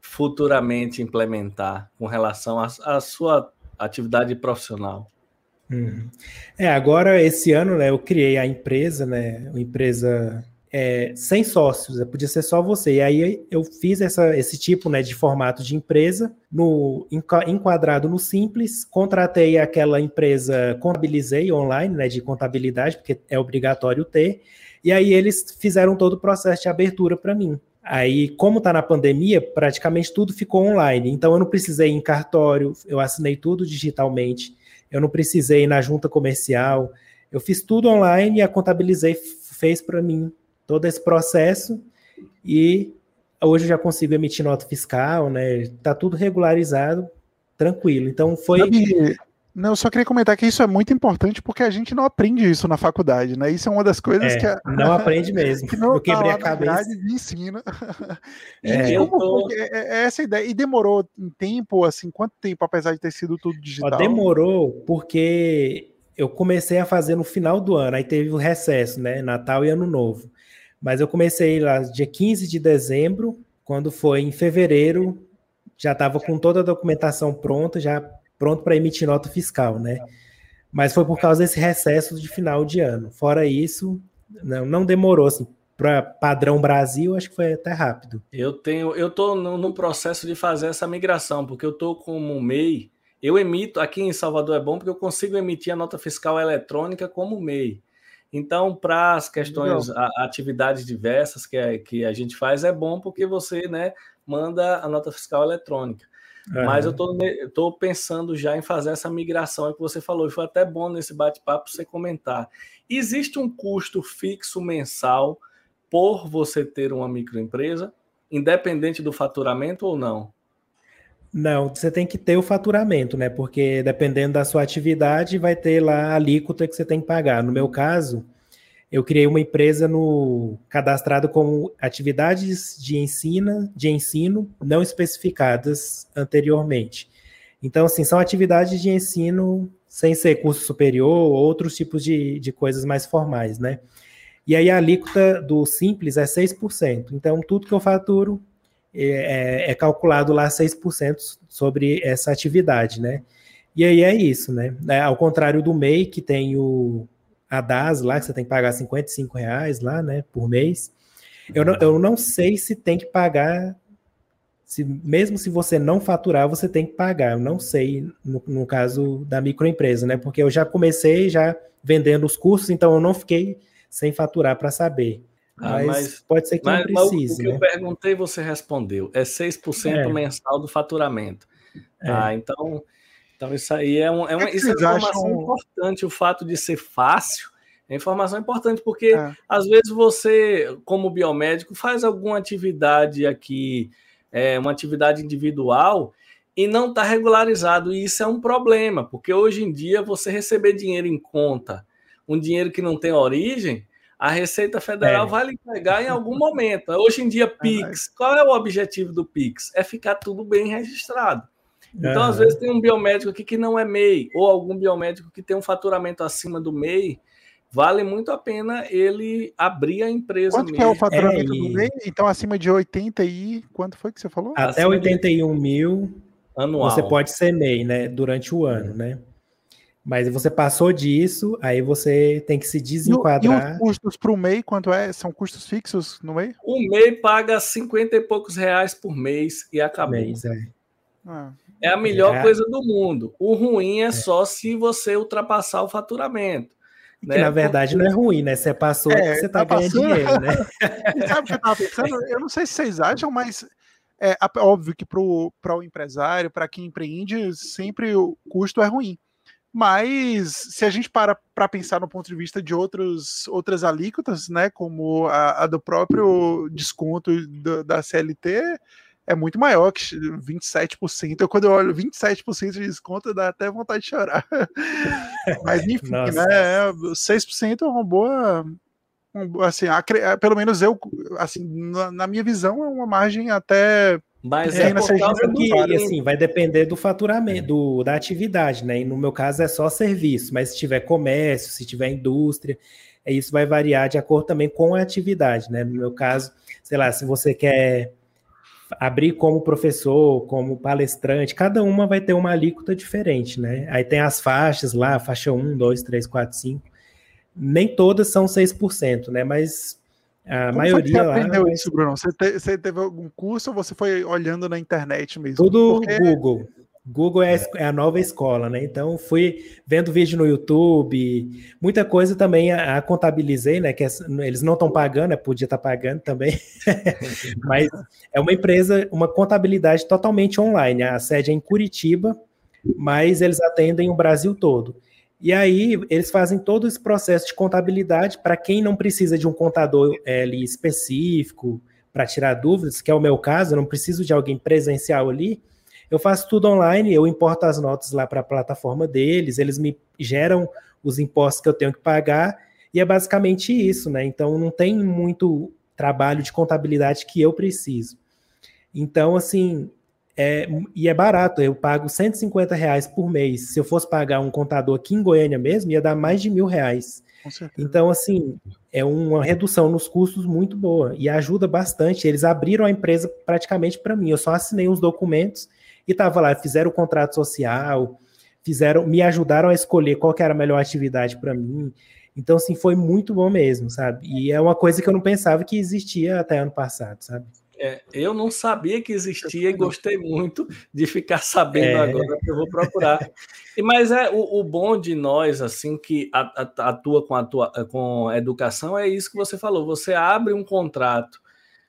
S2: futuramente implementar com relação à sua atividade profissional?
S3: Uhum. É, agora esse ano, né, eu criei a empresa, né, uma empresa é, sem sócios, podia ser só você. E aí eu fiz essa, esse tipo né, de formato de empresa, no enquadrado no Simples, contratei aquela empresa, contabilizei online, né, de contabilidade, porque é obrigatório ter, e aí eles fizeram todo o processo de abertura para mim. Aí, como está na pandemia, praticamente tudo ficou online. Então, eu não precisei ir em cartório, eu assinei tudo digitalmente, eu não precisei ir na junta comercial, eu fiz tudo online e a contabilizei fez para mim todo esse processo e hoje eu já consigo emitir nota fiscal, né? Tá tudo regularizado, tranquilo. Então foi.
S1: Não, eu só queria comentar que isso é muito importante porque a gente não aprende isso na faculdade, né? Isso é uma das coisas é, que a...
S3: não aprende mesmo. [laughs] que não, eu quebrei a cabeça.
S1: Me ensina. [laughs] É, e como, é, é, essa ideia. E demorou um tempo, assim, quanto tempo, apesar de ter sido tudo digital? Ó,
S3: demorou porque eu comecei a fazer no final do ano, aí teve o recesso, né? Natal e Ano Novo. Mas eu comecei lá dia 15 de dezembro, quando foi em fevereiro, já estava com toda a documentação pronta, já pronto para emitir nota fiscal, né? Mas foi por causa desse recesso de final de ano. Fora isso, não, não demorou assim. Para padrão Brasil, acho que foi até rápido.
S2: Eu tenho, eu estou no, no, processo de fazer essa migração, porque eu estou como MEI. Eu emito aqui em Salvador é bom porque eu consigo emitir a nota fiscal eletrônica como MEI. Então, para as questões, a, atividades diversas que a, que a gente faz, é bom porque você né, manda a nota fiscal eletrônica. Uhum. Mas eu estou pensando já em fazer essa migração é que você falou, e foi até bom nesse bate-papo você comentar. Existe um custo fixo mensal por você ter uma microempresa, independente do faturamento ou não?
S3: Não, você tem que ter o faturamento, né? Porque dependendo da sua atividade, vai ter lá a alíquota que você tem que pagar. No meu caso, eu criei uma empresa no cadastrado como atividades de ensino, de ensino não especificadas anteriormente. Então, assim, são atividades de ensino sem ser curso superior, outros tipos de, de coisas mais formais, né? E aí a alíquota do simples é 6%. Então, tudo que eu faturo é, é calculado lá 6% sobre essa atividade, né? E aí é isso, né? É, ao contrário do MEI, que tem o a DAS lá, que você tem que pagar 55 reais lá, né, por mês. Eu não, eu não sei se tem que pagar, se, mesmo se você não faturar, você tem que pagar. Eu não sei no, no caso da microempresa, né? Porque eu já comecei já vendendo os cursos, então eu não fiquei sem faturar para saber. Ah, mas, mas, pode ser que mas, não precise.
S2: o que né? eu perguntei, você respondeu. É 6% é. mensal do faturamento. É. Tá? Então, então isso aí é, um, é, uma, isso é uma informação acham... importante, o fato de ser fácil. É informação importante, porque é. às vezes você, como biomédico, faz alguma atividade aqui, é, uma atividade individual, e não está regularizado. E isso é um problema, porque hoje em dia você receber dinheiro em conta, um dinheiro que não tem origem, a Receita Federal é. vai lhe pegar em algum momento. Hoje em dia, PIX, qual é o objetivo do PIX? É ficar tudo bem registrado. Então, uhum. às vezes, tem um biomédico aqui que não é MEI, ou algum biomédico que tem um faturamento acima do MEI, vale muito a pena ele abrir a empresa.
S1: Quanto que é o faturamento é, do MEI? Então, acima de 80 e. Quanto foi que você falou?
S3: Até acima 81 de... mil anual. Você pode ser MEI, né? Durante o ano, né? Mas você passou disso, aí você tem que se desenquadrar.
S1: E, os custos para o MEI, quanto é? São custos fixos no MEI?
S2: O MEI paga 50 e poucos reais por mês e acabou. Mês, é.
S1: Ah,
S2: é a melhor é. coisa do mundo. O ruim é, é, só se você ultrapassar o faturamento.
S3: Né? Que na verdade Porque... não é ruim, né? Você passou, é, você tá, tá ganhando passando... dinheiro, né? [laughs]
S1: sabe o que eu tava pensando? Eu não sei se vocês acham, mas é óbvio que para o empresário, para quem empreende, sempre o custo é ruim. Mas se a gente para para pensar no ponto de vista de outros, outras alíquotas, né, como a, a do próprio desconto do, da CLT, é muito maior que 27%. Eu, quando eu olho 27% de desconto, dá até vontade de chorar. [laughs] Mas enfim, Nossa. né, 6% é uma boa. Assim, pelo menos eu, assim, na, na minha visão, é uma margem até
S3: mas é, é por causa que, assim, vai depender do faturamento, do, da atividade, né? E no meu caso é só serviço, mas se tiver comércio, se tiver indústria, é, isso vai variar de acordo também com a atividade, né? No meu caso, sei lá, se você quer abrir como professor, como palestrante, cada uma vai ter uma alíquota diferente, né? Aí tem as faixas lá, faixa 1, 2, 3, 4, 5. Nem todas são 6%, né? Mas a Como maioria você
S1: aprendeu lá, isso, Bruno? Você, te, você, teve algum curso ou você foi olhando na internet mesmo?
S3: Tudo Porque... Google. Google é, é a nova escola, né? Então fui vendo vídeo no YouTube, muita coisa também a, a contabilizei, né? Que é, eles não estão pagando, né? Podia estar tá pagando também, [laughs] mas é uma empresa, uma contabilidade totalmente online. A sede é em Curitiba, mas eles atendem o Brasil todo. E aí eles fazem todo esse processo de contabilidade para quem não precisa de um contador é, ali específico para tirar dúvidas, que é o meu caso, eu não preciso de alguém presencial ali. Eu faço tudo online, eu importo as notas lá para a plataforma deles, eles me geram os impostos que eu tenho que pagar, e é basicamente isso, né? Então não tem muito trabalho de contabilidade que eu preciso. Então, assim, é, e é barato, eu pago 150 reais por mês. Se eu fosse pagar um contador aqui em Goiânia mesmo, ia dar mais de mil reais. Então, assim, é uma redução nos custos muito boa e ajuda bastante. Eles abriram a empresa praticamente para mim. Eu só assinei os documentos e estava lá, fizeram o contrato social, fizeram, me ajudaram a escolher qual era a melhor atividade para mim. Então, assim, foi muito bom mesmo, sabe? E é uma coisa que eu não pensava que existia até ano passado, sabe?
S2: É, eu não sabia que existia e gostei muito de ficar sabendo é. agora que eu vou procurar. E, mas é o, o bom de nós, assim, que atua com, atua com educação, é isso que você falou. Você abre um contrato,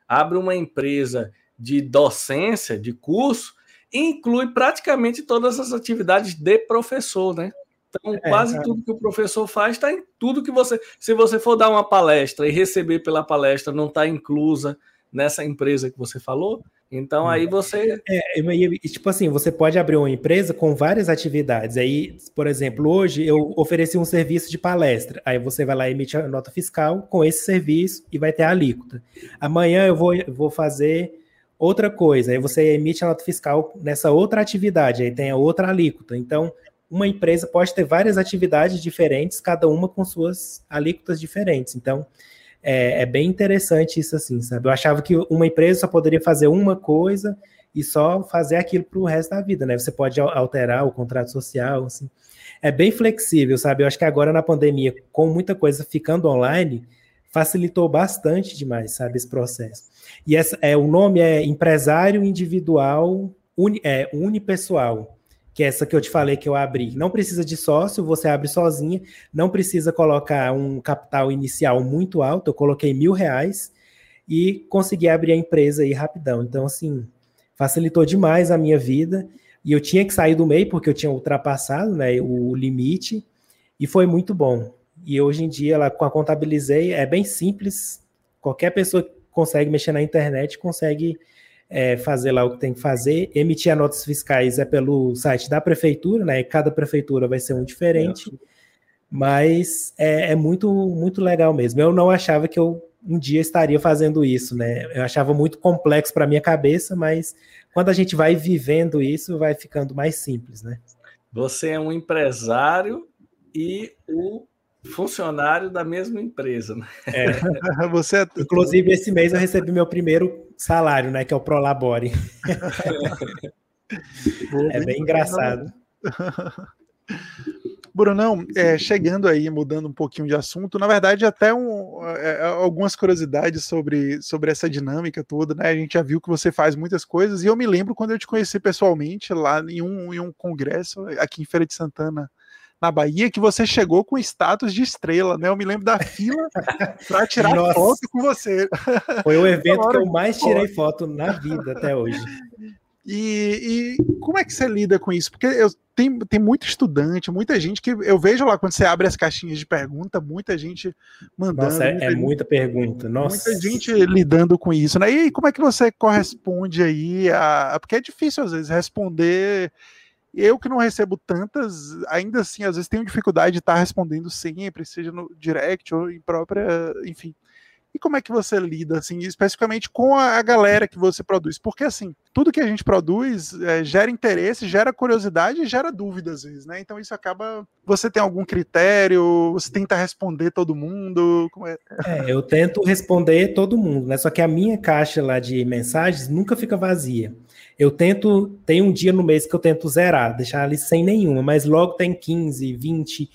S2: abre uma empresa de docência, de curso, e inclui praticamente todas as atividades de professor, né? Então, é, quase é. tudo que o professor faz está em tudo que você. Se você for dar uma palestra e receber pela palestra, não está inclusa nessa empresa que você falou. Então aí hum. você.
S3: É, e, tipo assim, você pode abrir uma empresa com várias atividades. Aí, por exemplo, hoje eu ofereci um serviço de palestra. Aí você vai lá e emite a nota fiscal com esse serviço e vai ter a alíquota. Amanhã eu vou, vou fazer outra coisa. Aí você emite a nota fiscal nessa outra atividade, aí tem a outra alíquota. Então, uma empresa pode ter várias atividades diferentes, cada uma com suas alíquotas diferentes. Então, é, é, bem interessante isso assim, sabe? Eu achava que uma empresa só poderia fazer uma coisa e só fazer aquilo para o resto da vida, né? Você pode alterar o contrato social, assim. É bem flexível, sabe? Eu acho que agora na pandemia, com muita coisa ficando online, facilitou bastante demais, sabe, esse processo. E essa, é, o nome é empresário individual uni, é, unipessoal que é essa que eu te falei que eu abri. Não precisa de sócio, você abre sozinha, não precisa colocar um capital inicial muito alto, eu coloquei mil reais e consegui abrir a empresa aí rapidão. Então, assim, facilitou demais a minha vida. E eu tinha que sair do MEI porque eu tinha ultrapassado né, o limite, e foi muito bom. E hoje em dia, ela, com a Contabilizei, é bem simples, qualquer pessoa que consegue mexer na internet consegue é, fazer lá o que tem que fazer. Emitir notas fiscais é pelo site da prefeitura, né? Cada prefeitura vai ser um diferente. Mas é, é, muito, muito legal mesmo. Eu não achava que eu um dia estaria fazendo isso, né? Eu achava muito complexo para minha cabeça, mas quando a gente vai vivendo isso, vai ficando mais simples, né?
S2: Você é um empresário e o funcionário da mesma empresa. Né?
S3: É. [laughs] Você é... Inclusive, esse mês eu recebi meu primeiro salário, né? Que é o Prolabore. [laughs] é bem engraçado. [laughs]
S1: Brunão, é, chegando aí, mudando um pouquinho de assunto, na verdade, até um, é, é, algumas curiosidades sobre, sobre essa dinâmica toda, né? A gente já viu que você faz muitas coisas, e eu me lembro quando eu te conheci pessoalmente lá em um, em um congresso aqui em Feira de Santana, na Bahia, que você chegou com status de estrela, né? Eu me lembro da fila [laughs] para tirar Nossa. foto com você.
S3: Foi o evento que eu mais tirei foto na vida até hoje.
S1: E, e, como é que você lida com isso? Porque eu, tem, tem muito estudante, muita gente que eu vejo lá quando você abre as caixinhas de pergunta, muita gente mandando.
S3: Nossa, é, muita, é muita pergunta. Nossa.
S1: Muita gente lidando com isso, né? E como é que você corresponde aí a. Porque é difícil às vezes responder. Eu que não recebo tantas, ainda assim, às vezes tenho dificuldade de estar respondendo sempre, seja no direct ou em própria, enfim. E como é que você lida, assim, especificamente com a, galera que você produz? Porque, assim, tudo que a gente produz é, gera interesse, gera curiosidade e gera dúvida, às vezes, né? Então isso acaba... Você tem algum critério? Você tenta responder todo mundo?
S3: É? é? eu tento responder todo mundo, né? Só que a minha caixa lá de mensagens nunca fica vazia. Eu tento... Tem um dia no mês que eu tento zerar, deixar ali sem nenhuma, mas logo tem 15, 20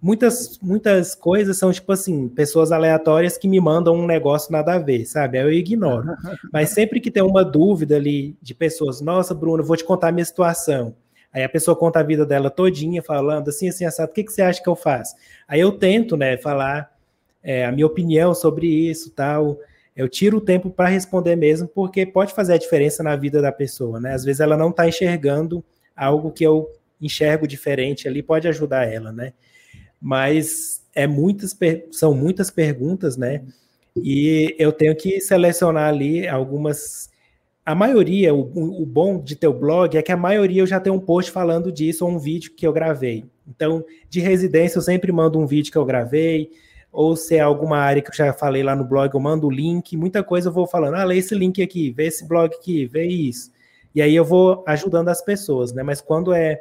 S3: muitas, muitas coisas são tipo assim, pessoas aleatórias que me mandam um negócio nada a ver, sabe? Aí eu ignoro. [laughs] Mas sempre que tem uma dúvida ali de pessoas, nossa, Bruno, vou te contar a minha situação. Aí a pessoa conta a vida dela todinha, falando assim, assim, assado, o que, que você acha que eu faço? Aí eu tento, né, falar é, a minha opinião sobre isso, tal. Eu tiro o tempo para responder mesmo, porque pode fazer a diferença na vida da pessoa, né? Às vezes ela não está enxergando algo que eu enxergo diferente ali, pode ajudar ela, né? mas é muitas são muitas perguntas, né? E eu tenho que selecionar ali algumas. A maioria, o, o bom de ter o blog é que a maioria eu já tenho um post falando disso ou um vídeo que eu gravei. Então, de residência, eu sempre mando um vídeo que eu gravei, ou se é alguma área que eu já falei lá no blog, eu mando o link. Muita coisa eu vou falando, ah, lê esse link aqui, vê esse blog aqui, vê isso. E aí eu vou ajudando as pessoas, né? Mas quando é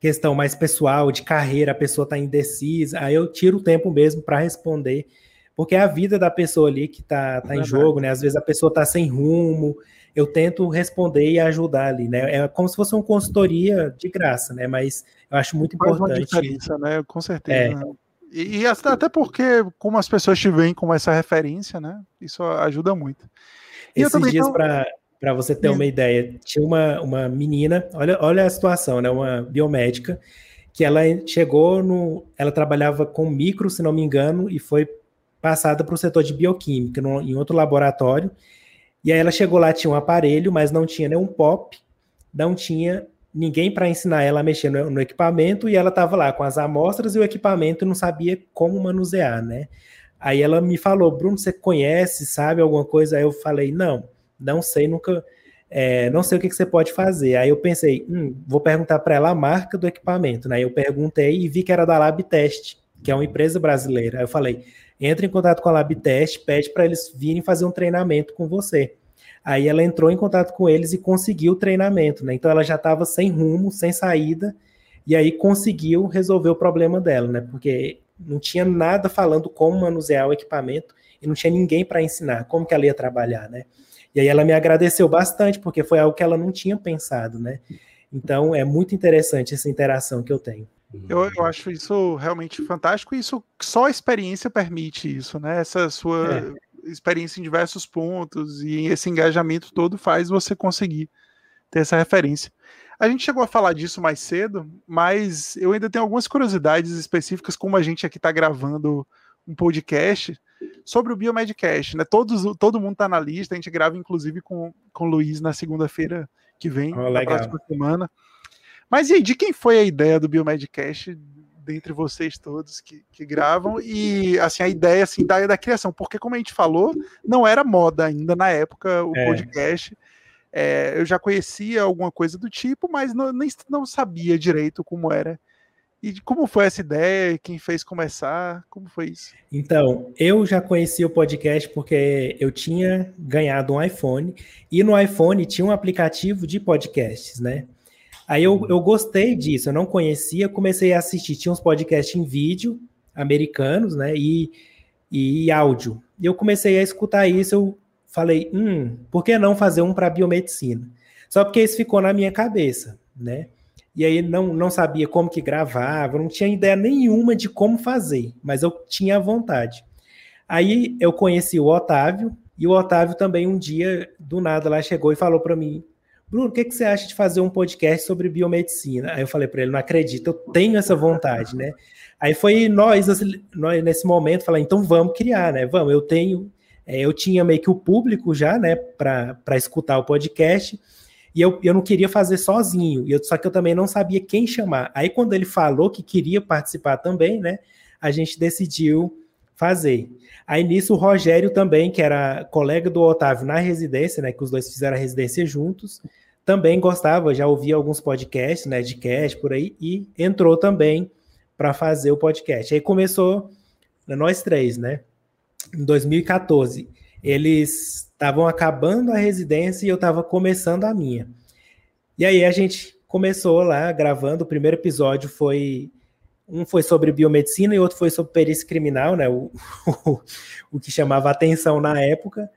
S3: questão mais pessoal, de carreira, a pessoa está indecisa, aí eu tiro o tempo mesmo para responder, porque é a vida da pessoa ali que está tá em jogo, né? Às vezes a pessoa está sem rumo, eu tento responder e ajudar ali, né? É como se fosse uma consultoria de graça, né? Mas eu acho muito Faz importante. Uma
S1: diferença, né? Com certeza. É. E, e, até porque, como as pessoas te veem como essa referência, né? Isso ajuda muito.
S3: E Esses dias, para para você ter uma ideia, tinha uma, uma menina, olha, olha a situação, né? Uma biomédica, que ela chegou no. Ela trabalhava com micro, se não me engano, e foi passada para o setor de bioquímica, no, em outro laboratório. E aí ela chegou lá, tinha um aparelho, mas não tinha nenhum POP, não tinha ninguém para ensinar ela a mexer no, no equipamento, e ela estava lá com as amostras e o equipamento não sabia como manusear, né? Aí ela me falou, Bruno, você conhece, sabe alguma coisa? Aí eu falei, não. Não sei, nunca. É, não sei o que, que, você pode fazer. Aí eu pensei, hum, vou perguntar para ela a marca do equipamento. Né? Eu perguntei e vi que era da Lab Test, que é uma empresa brasileira. Aí eu falei, entre em contato com a Lab Test, pede para eles virem fazer um treinamento com você. Aí ela entrou em contato com eles e conseguiu o treinamento, né? Então ela já estava sem rumo, sem saída, e aí conseguiu resolver o problema dela, né? Porque não tinha nada falando como manusear o equipamento e não tinha ninguém para ensinar como que ela ia trabalhar, né? E aí ela me agradeceu bastante, porque foi algo que ela não tinha pensado, né? Então é muito interessante essa interação que eu tenho.
S1: Eu, eu acho isso realmente fantástico e isso só a experiência permite isso, né? Essa sua é. Experiência em diversos pontos e esse engajamento todo faz você conseguir ter essa referência. A gente chegou a falar disso mais cedo, mas eu ainda tenho algumas curiosidades específicas, como a gente aqui está gravando um podcast sobre o Biomedcast, né? Todos, todo mundo está na lista, a gente grava inclusive com, com o Luiz na segunda-feira que vem, oh, na próxima semana. Mas e aí, de quem foi a ideia do Biomedcast dentre vocês todos que, que gravam e assim a ideia assim da, da criação, porque como a gente falou, não era moda ainda na época o é. podcast. É, eu já conhecia alguma coisa do tipo, mas não, nem não sabia direito como era e como foi essa ideia? Quem fez começar? Como foi isso?
S3: Então, eu já conheci o podcast porque eu tinha ganhado um iPhone e no iPhone tinha um aplicativo de podcasts, né? Aí eu, eu gostei disso, eu não conhecia, comecei a assistir. Tinha uns podcasts em vídeo americanos, né? E, e áudio. E eu comecei a escutar isso, eu falei, hum, por que não fazer um para biomedicina? Só porque isso ficou na minha cabeça, né? e aí não, não sabia como que gravava, não tinha ideia nenhuma de como fazer, mas eu tinha vontade. Aí eu conheci o Otávio, e o Otávio também um dia, do nada, lá chegou e falou para mim, Bruno, o que, que você acha de fazer um podcast sobre biomedicina? Aí eu falei para ele, não acredito, eu tenho essa vontade, né? Aí foi nós, assim, nós nesse momento, falar, então vamos criar, né? Vamos, eu tenho, é, eu tinha meio que o público já, né, para escutar o podcast, e eu, eu não queria fazer sozinho, eu, só que eu também não sabia quem chamar. Aí quando ele falou que queria participar também, né, a gente decidiu fazer. Aí nisso o Rogério também, que era colega do Otávio na residência, né, que os dois fizeram a residência juntos, também gostava, já ouvia alguns podcasts, né, de cast por aí, e entrou também para fazer o podcast. Aí começou nós três, né? Em 2014, eles estavam acabando a residência e eu estava começando a minha. E aí a gente começou lá gravando. O primeiro episódio foi um foi sobre biomedicina e outro foi sobre perícia criminal, né? O, [laughs] o, o que chamava atenção na época.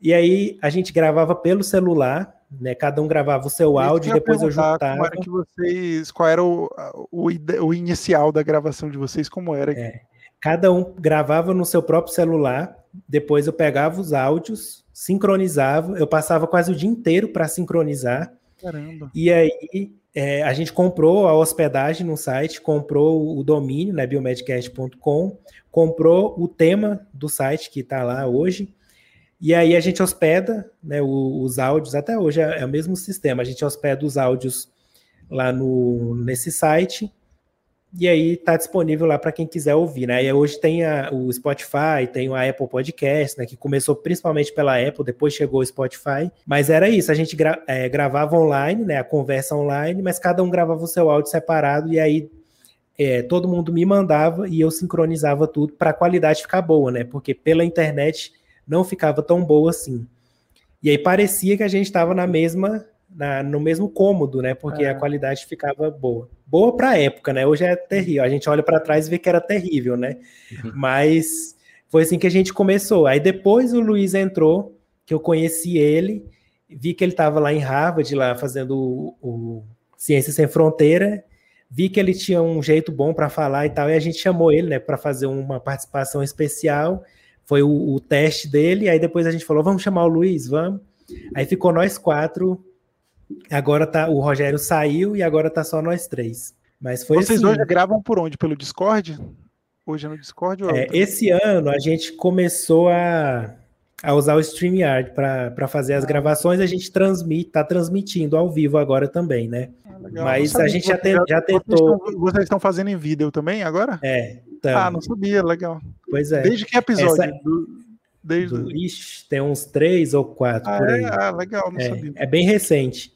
S3: E aí a gente gravava pelo celular, né? Cada um gravava o seu áudio e depois eu juntava.
S1: Como era que vocês, qual era o, o, o inicial da gravação de vocês? Como era?
S3: É, cada um gravava no seu próprio celular. Depois eu pegava os áudios, sincronizava. Eu passava quase o dia inteiro para sincronizar.
S1: Caramba.
S3: E aí é, a gente comprou a hospedagem no site, comprou o domínio, né, biomedcast.com, comprou o tema do site que está lá hoje, e aí a gente hospeda né, os áudios, até hoje é, é, o mesmo sistema, a gente hospeda os áudios lá no, nesse site, e aí está disponível lá para quem quiser ouvir, né? E hoje tem a, o Spotify, tem a Apple Podcast, né? Que começou principalmente pela Apple, depois chegou o Spotify. Mas era isso, a gente gra é, gravava online, né? A conversa online, mas cada um gravava o seu áudio separado e aí é, todo mundo me mandava e eu sincronizava tudo para a qualidade ficar boa, né? Porque pela internet não ficava tão boa assim. E aí parecia que a gente estava na mesma na, no mesmo cômodo, né? Porque é. a qualidade ficava boa. Boa para a época, né? Hoje é terrível. A gente olha para trás e vê que era terrível, né? Uhum. Mas foi assim que a gente começou. Aí depois o Luiz entrou, que eu conheci ele, vi que ele estava lá em Harvard, lá fazendo o, o Ciência Sem Fronteira, vi que ele tinha um jeito bom para falar e tal, e a gente chamou ele, né, para fazer uma participação especial. Foi o, o teste dele, aí depois a gente falou, vamos chamar o Luiz, vamos. Aí ficou nós quatro Agora tá, o Rogério saiu e agora tá só nós três. Mas foi
S1: Vocês assim, hoje gravam por onde? Pelo Discord? Hoje é no Discord?
S3: É, esse ano a gente começou a, a usar o StreamYard para fazer as ah. gravações. A gente transmite, tá transmitindo ao vivo agora também, né? Ah, Mas a gente já, tem, já tentou.
S1: Vocês estão, vocês estão, fazendo em vídeo também agora?
S3: É.
S1: Então, ah, não sabia, legal.
S3: Pois é.
S1: Desde que episódio? Essa...
S3: Desde... Do, ixi, tem uns três ou quatro ah, por aí.
S1: É? Ah, legal, não
S3: é,
S1: sabia.
S3: É bem recente.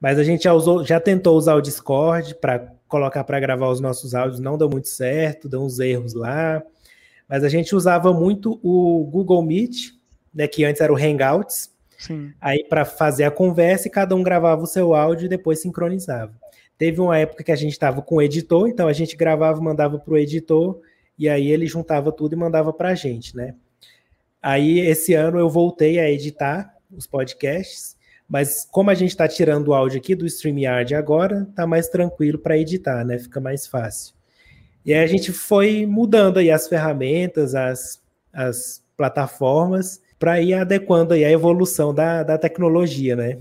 S3: Mas a gente já, usou, já tentou usar o Discord para colocar para gravar os nossos áudios, não deu muito certo, deu uns erros lá. Mas a gente usava muito o Google Meet, né, que antes era o Hangouts.
S1: Sim.
S3: Aí para fazer a conversa e cada um gravava o seu áudio e depois sincronizava. Teve uma época que a gente estava com o editor, então a gente gravava, mandava para o editor e aí ele juntava tudo e mandava para a gente, né? Aí esse ano eu voltei a editar os podcasts mas como a gente está tirando o áudio aqui do StreamYard agora, tá mais tranquilo para editar, né? Fica mais fácil. E aí a gente foi mudando aí as ferramentas, as, as plataformas, para ir adequando aí a evolução da, da tecnologia, né?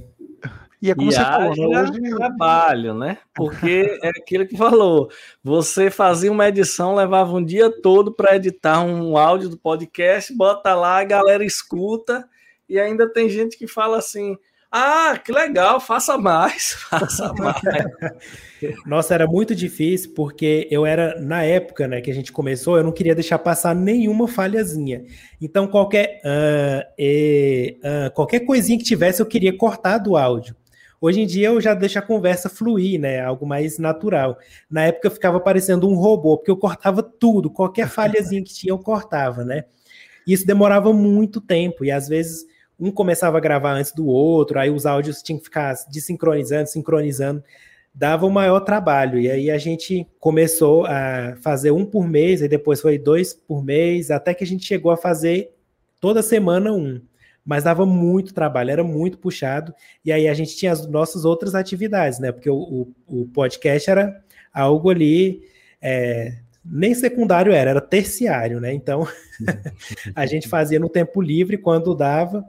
S2: E é como e você falou, né? Hoje... trabalho, né? Porque é aquilo que falou. Você fazia uma edição, levava um dia todo para editar um áudio do podcast, bota lá, a galera escuta, e ainda tem gente que fala assim: ah, que legal, faça mais, [laughs] faça mais. [laughs]
S3: Nossa, era muito difícil, porque eu era, na época né, que a gente começou, eu não queria deixar passar nenhuma falhazinha. Então, qualquer, uh, e, uh, qualquer coisinha que tivesse, eu queria cortar do áudio. Hoje em dia eu já deixo a conversa fluir, né? Algo mais natural. Na época eu ficava parecendo um robô, porque eu cortava tudo, qualquer falhazinha que tinha, eu cortava, né? E isso demorava muito tempo, e às vezes um começava a gravar antes do outro, aí os áudios tinham que ficar desincronizando, sincronizando, dava um maior trabalho. E aí a gente começou a fazer um por mês, e depois foi dois por mês, até que a gente chegou a fazer toda semana um. mas dava muito trabalho, era muito puxado, e aí a gente tinha as nossas outras atividades, né? Porque o, o, o podcast era algo ali. É, nem secundário era, era terciário, né? Então [laughs] a gente fazia no tempo livre quando dava.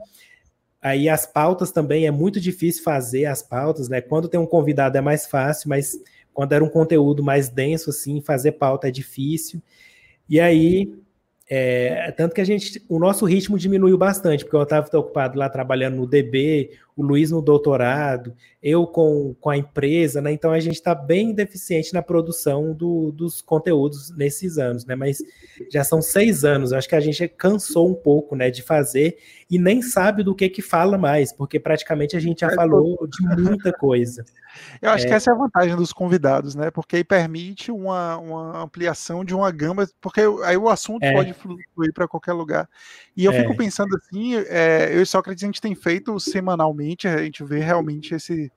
S3: Aí as pautas também é muito difícil fazer as pautas, né? Quando tem um convidado é mais fácil, mas quando era um conteúdo mais denso, assim, fazer pauta é difícil. E aí é, tanto que a gente, o nosso ritmo diminuiu bastante, porque o Otávio está ocupado lá trabalhando no DB, o Luiz no doutorado, eu com, com a empresa, né? Então a gente está bem deficiente na produção do, dos conteúdos nesses anos, né? Mas já são seis anos, acho que a gente cansou um pouco, né, de fazer e nem sabe do que que fala mais, porque praticamente a gente já é, falou de muita coisa. [laughs]
S1: Eu acho é. que essa é a vantagem dos convidados, né? Porque aí permite uma, uma ampliação de uma gama, porque aí o assunto é. pode fluir para qualquer lugar. E eu é. fico pensando assim, é, eu e Sócrates a gente tem feito semanalmente, a gente vê realmente esse,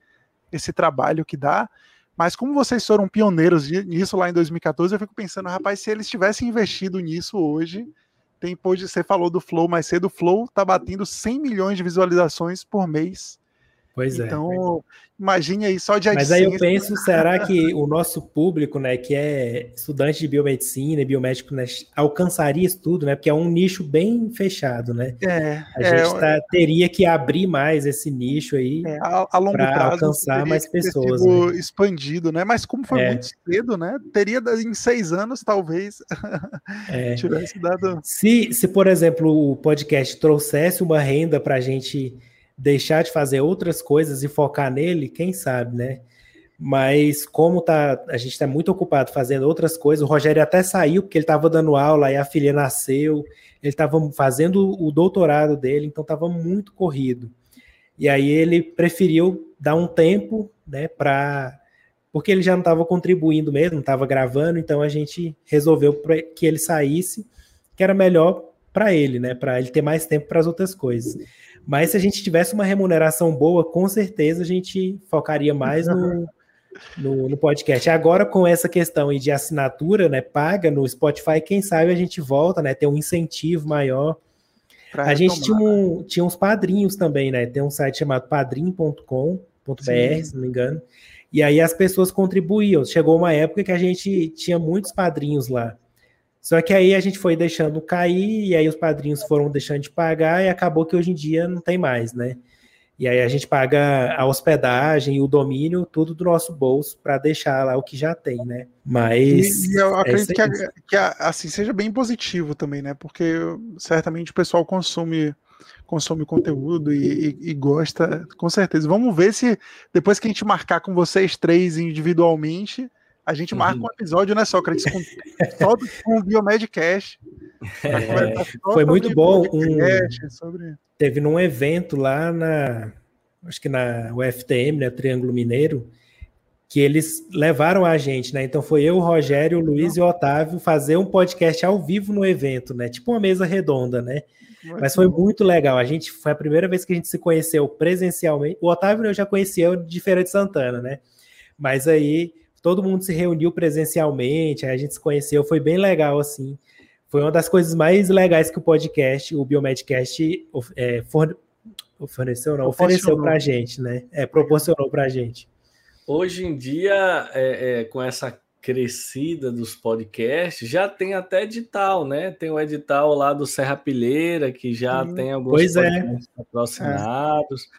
S1: esse trabalho que dá. Mas como vocês foram pioneiros nisso lá em 2014, eu fico pensando, rapaz, se eles tivessem investido nisso hoje, tem, você falou do Flow mais cedo, o Flow tá batendo 100 milhões de visualizações por mês.
S3: Pois
S1: é. Então, imagine aí só de
S3: Mas aí eu penso, será que o nosso público, né, que é estudante de biomedicina, biomédico, né, alcançaria isso tudo, né? Porque é um nicho bem fechado, né?
S1: É.
S3: A é, gente tá, teria que abrir mais esse nicho aí
S1: é, a, a longo prazo
S3: alcançar mais pessoas.
S1: Né? Expandido, né? Mas como foi é. muito cedo, né? Teria em seis anos, talvez,
S3: é. [laughs] tivesse dado. Se, se, por exemplo, o podcast trouxesse uma renda para a gente deixar de fazer outras coisas e focar nele, quem sabe, né? Mas como tá, a gente está muito ocupado fazendo outras coisas, o Rogério até saiu porque ele estava dando aula e a filha nasceu, ele estava fazendo o doutorado dele, então estava muito corrido. E aí ele preferiu dar um tempo, né, para porque ele já não estava contribuindo mesmo, estava gravando, então a gente resolveu que ele saísse, que era melhor para ele, né, para ele ter mais tempo para as outras coisas. Mas se a gente tivesse uma remuneração boa, com certeza a gente focaria mais no, [laughs] no, no, podcast. Agora, com essa questão de assinatura, né, paga no Spotify, quem sabe a gente volta, né, ter um incentivo maior. a gente tinha, um, né? tinha uns padrinhos também, né? Tem um site chamado padrim.com.br, se não me engano. E aí as pessoas contribuíam. Chegou uma época que a gente tinha muitos padrinhos lá. Só que aí a gente foi deixando cair, e aí os padrinhos foram deixando de pagar, e acabou que hoje em dia não tem mais, né? E aí a gente paga a hospedagem o domínio, tudo do nosso bolso, para deixar lá o que já tem, né? Mas.
S1: E, e eu é acredito é que, que, assim seja bem positivo também, né? Porque certamente o pessoal consome consome conteúdo e, e, e, gosta, com certeza. Vamos ver se depois que a gente marcar com vocês três individualmente, a gente marca uhum. um episódio, né, Sócrates, com, só com o Biomedcast.
S3: É, foi muito bom. Um, sobre... Teve num evento lá na, acho que na UFTM, né, Triângulo Mineiro, que eles levaram a gente, né? Então foi eu, o Rogério, o Luiz e o Otávio fazer um podcast ao vivo no evento, né? Tipo uma mesa redonda, né? Muito Mas foi muito legal. A gente foi a primeira vez que a gente se conheceu presencialmente. O Otávio eu já conhecia de Feira de Santana, né? Mas aí todo mundo se reuniu presencialmente, a gente se conheceu, foi bem legal, assim. Foi uma das coisas mais legais que o podcast, o Biomedcast, é, forneceu, não, ofereceu para a gente, né? É, proporcionou para a gente.
S2: Hoje em dia, é, é, com essa crescida dos podcasts, já tem até edital, né? Tem o edital lá do Serra Pilheira, que já hum, tem alguns
S3: pois é. podcasts
S2: é. patrocinados.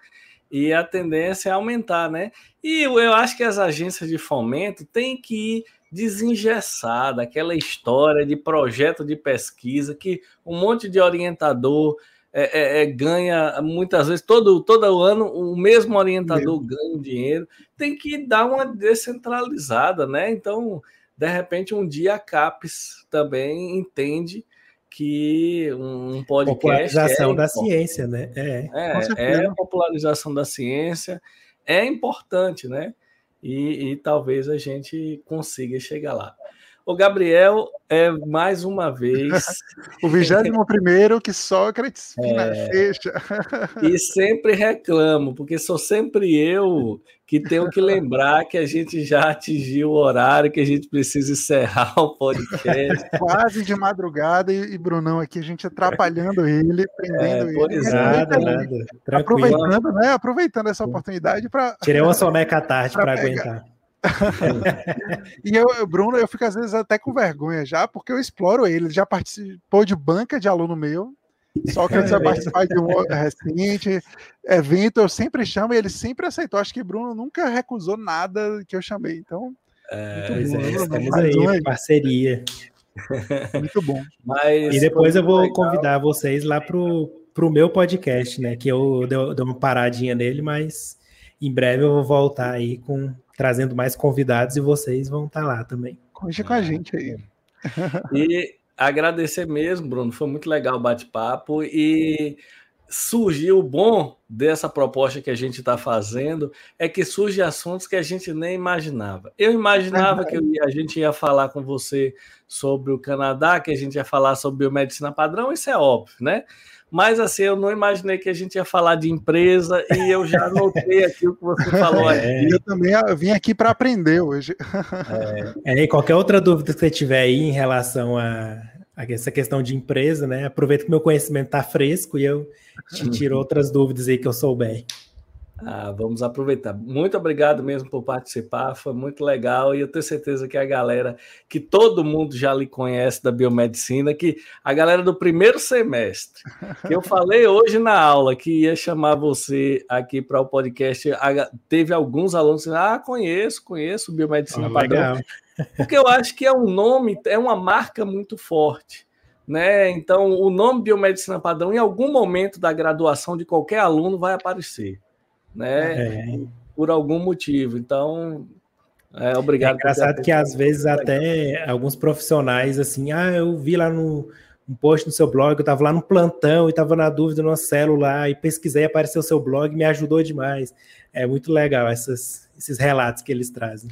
S2: E a tendência é aumentar, né? E eu acho que as agências de fomento têm que ir desengessada, aquela história de projeto de pesquisa que um monte de orientador é, é, é, ganha muitas vezes, todo, todo ano, o mesmo orientador ganha dinheiro, tem que dar uma descentralizada, né? Então, de repente, um dia a CAPES também entende que um podcast.
S3: Popularização é da ciência, né?
S2: É, é, é a popularização da ciência, é importante, né? E, e, talvez a gente consiga chegar lá. O Gabriel é mais uma vez. [laughs]
S1: o 21 primeiro que Sócrates é, fecha.
S2: e sempre reclamo, porque sou sempre eu que tenho que lembrar que a gente já atingiu o horário, que a gente precisa encerrar o podcast. [laughs]
S1: Quase de madrugada e, e Brunão aqui, a gente atrapalhando ele, prendendo é, ele.
S3: Nada, nada.
S1: Aproveitando, né? Aproveitando essa oportunidade para.
S3: Tirei uma soneca tarde [laughs] para aguentar. [laughs]
S1: e eu, Bruno, eu fico às vezes até com vergonha já, porque eu exploro ele. Ele já participou de banca de aluno meu. Só que ele vai participar de um recente evento, eu sempre chamo e ele sempre aceitou. Acho que Bruno nunca recusou nada que eu chamei. Então,
S3: é, muito bom, é, estamos aí, um aí, parceria.
S1: Muito bom.
S3: Mas, e depois eu vou legal. convidar vocês lá pro, pro meu podcast, né? Que eu dei uma paradinha nele, mas em breve eu vou voltar aí com trazendo mais convidados e vocês vão estar tá lá também.
S1: Conte com a gente aí. [laughs]
S2: E agradecer mesmo, Bruno. Foi muito legal o bate-papo e surgiu o bom dessa proposta que a gente está fazendo é que surge assuntos que a gente nem imaginava. Eu imaginava que a gente ia falar com você sobre o Canadá, que a gente ia falar sobre biomedicina padrão, isso é óbvio, né? Mas assim, eu não imaginei que a gente ia falar de empresa e eu já anotei aqui o que você falou
S1: é, Eu também eu vim aqui para aprender hoje.
S3: É. é, e qualquer outra dúvida que você tiver aí em relação a, a essa questão de empresa, né? Aproveita que meu conhecimento está fresco e eu te tiro outras dúvidas aí que eu souber.
S2: Ah, vamos aproveitar. Muito obrigado mesmo por participar, foi muito legal e eu tenho certeza que a galera, que todo mundo já lhe conhece da biomedicina, que a galera do primeiro semestre, que eu falei hoje na aula que ia chamar você aqui para o podcast, teve alguns alunos que ah, conheço, conheço biomedicina oh, padrão, legal. porque eu acho que é um nome, é uma marca muito forte. Né? Então, o nome biomedicina padrão, em algum momento da graduação de qualquer aluno, vai aparecer né? É. Por algum motivo. Então, é, obrigado. É
S3: engraçado que às vezes até alguns profissionais assim, ah, eu vi lá no um post no seu blog, eu estava lá no plantão e estava na dúvida no celular e pesquisei, apareceu o seu blog, me ajudou demais. É muito legal essas, esses relatos que eles trazem.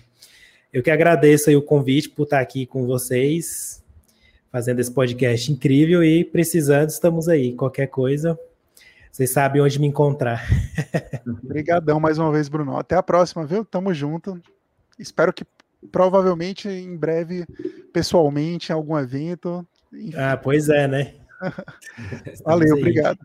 S3: Eu que agradeço aí o convite por estar aqui com vocês, fazendo esse podcast incrível e precisando, estamos aí. Qualquer coisa, vocês sabem onde me encontrar. [laughs]
S1: Obrigadão mais uma vez, Bruno. Até a próxima, viu? Tamo junto. Espero que provavelmente em breve, pessoalmente, em algum evento.
S3: Enfim. Ah, pois é, né? [laughs]
S1: Valeu, obrigado.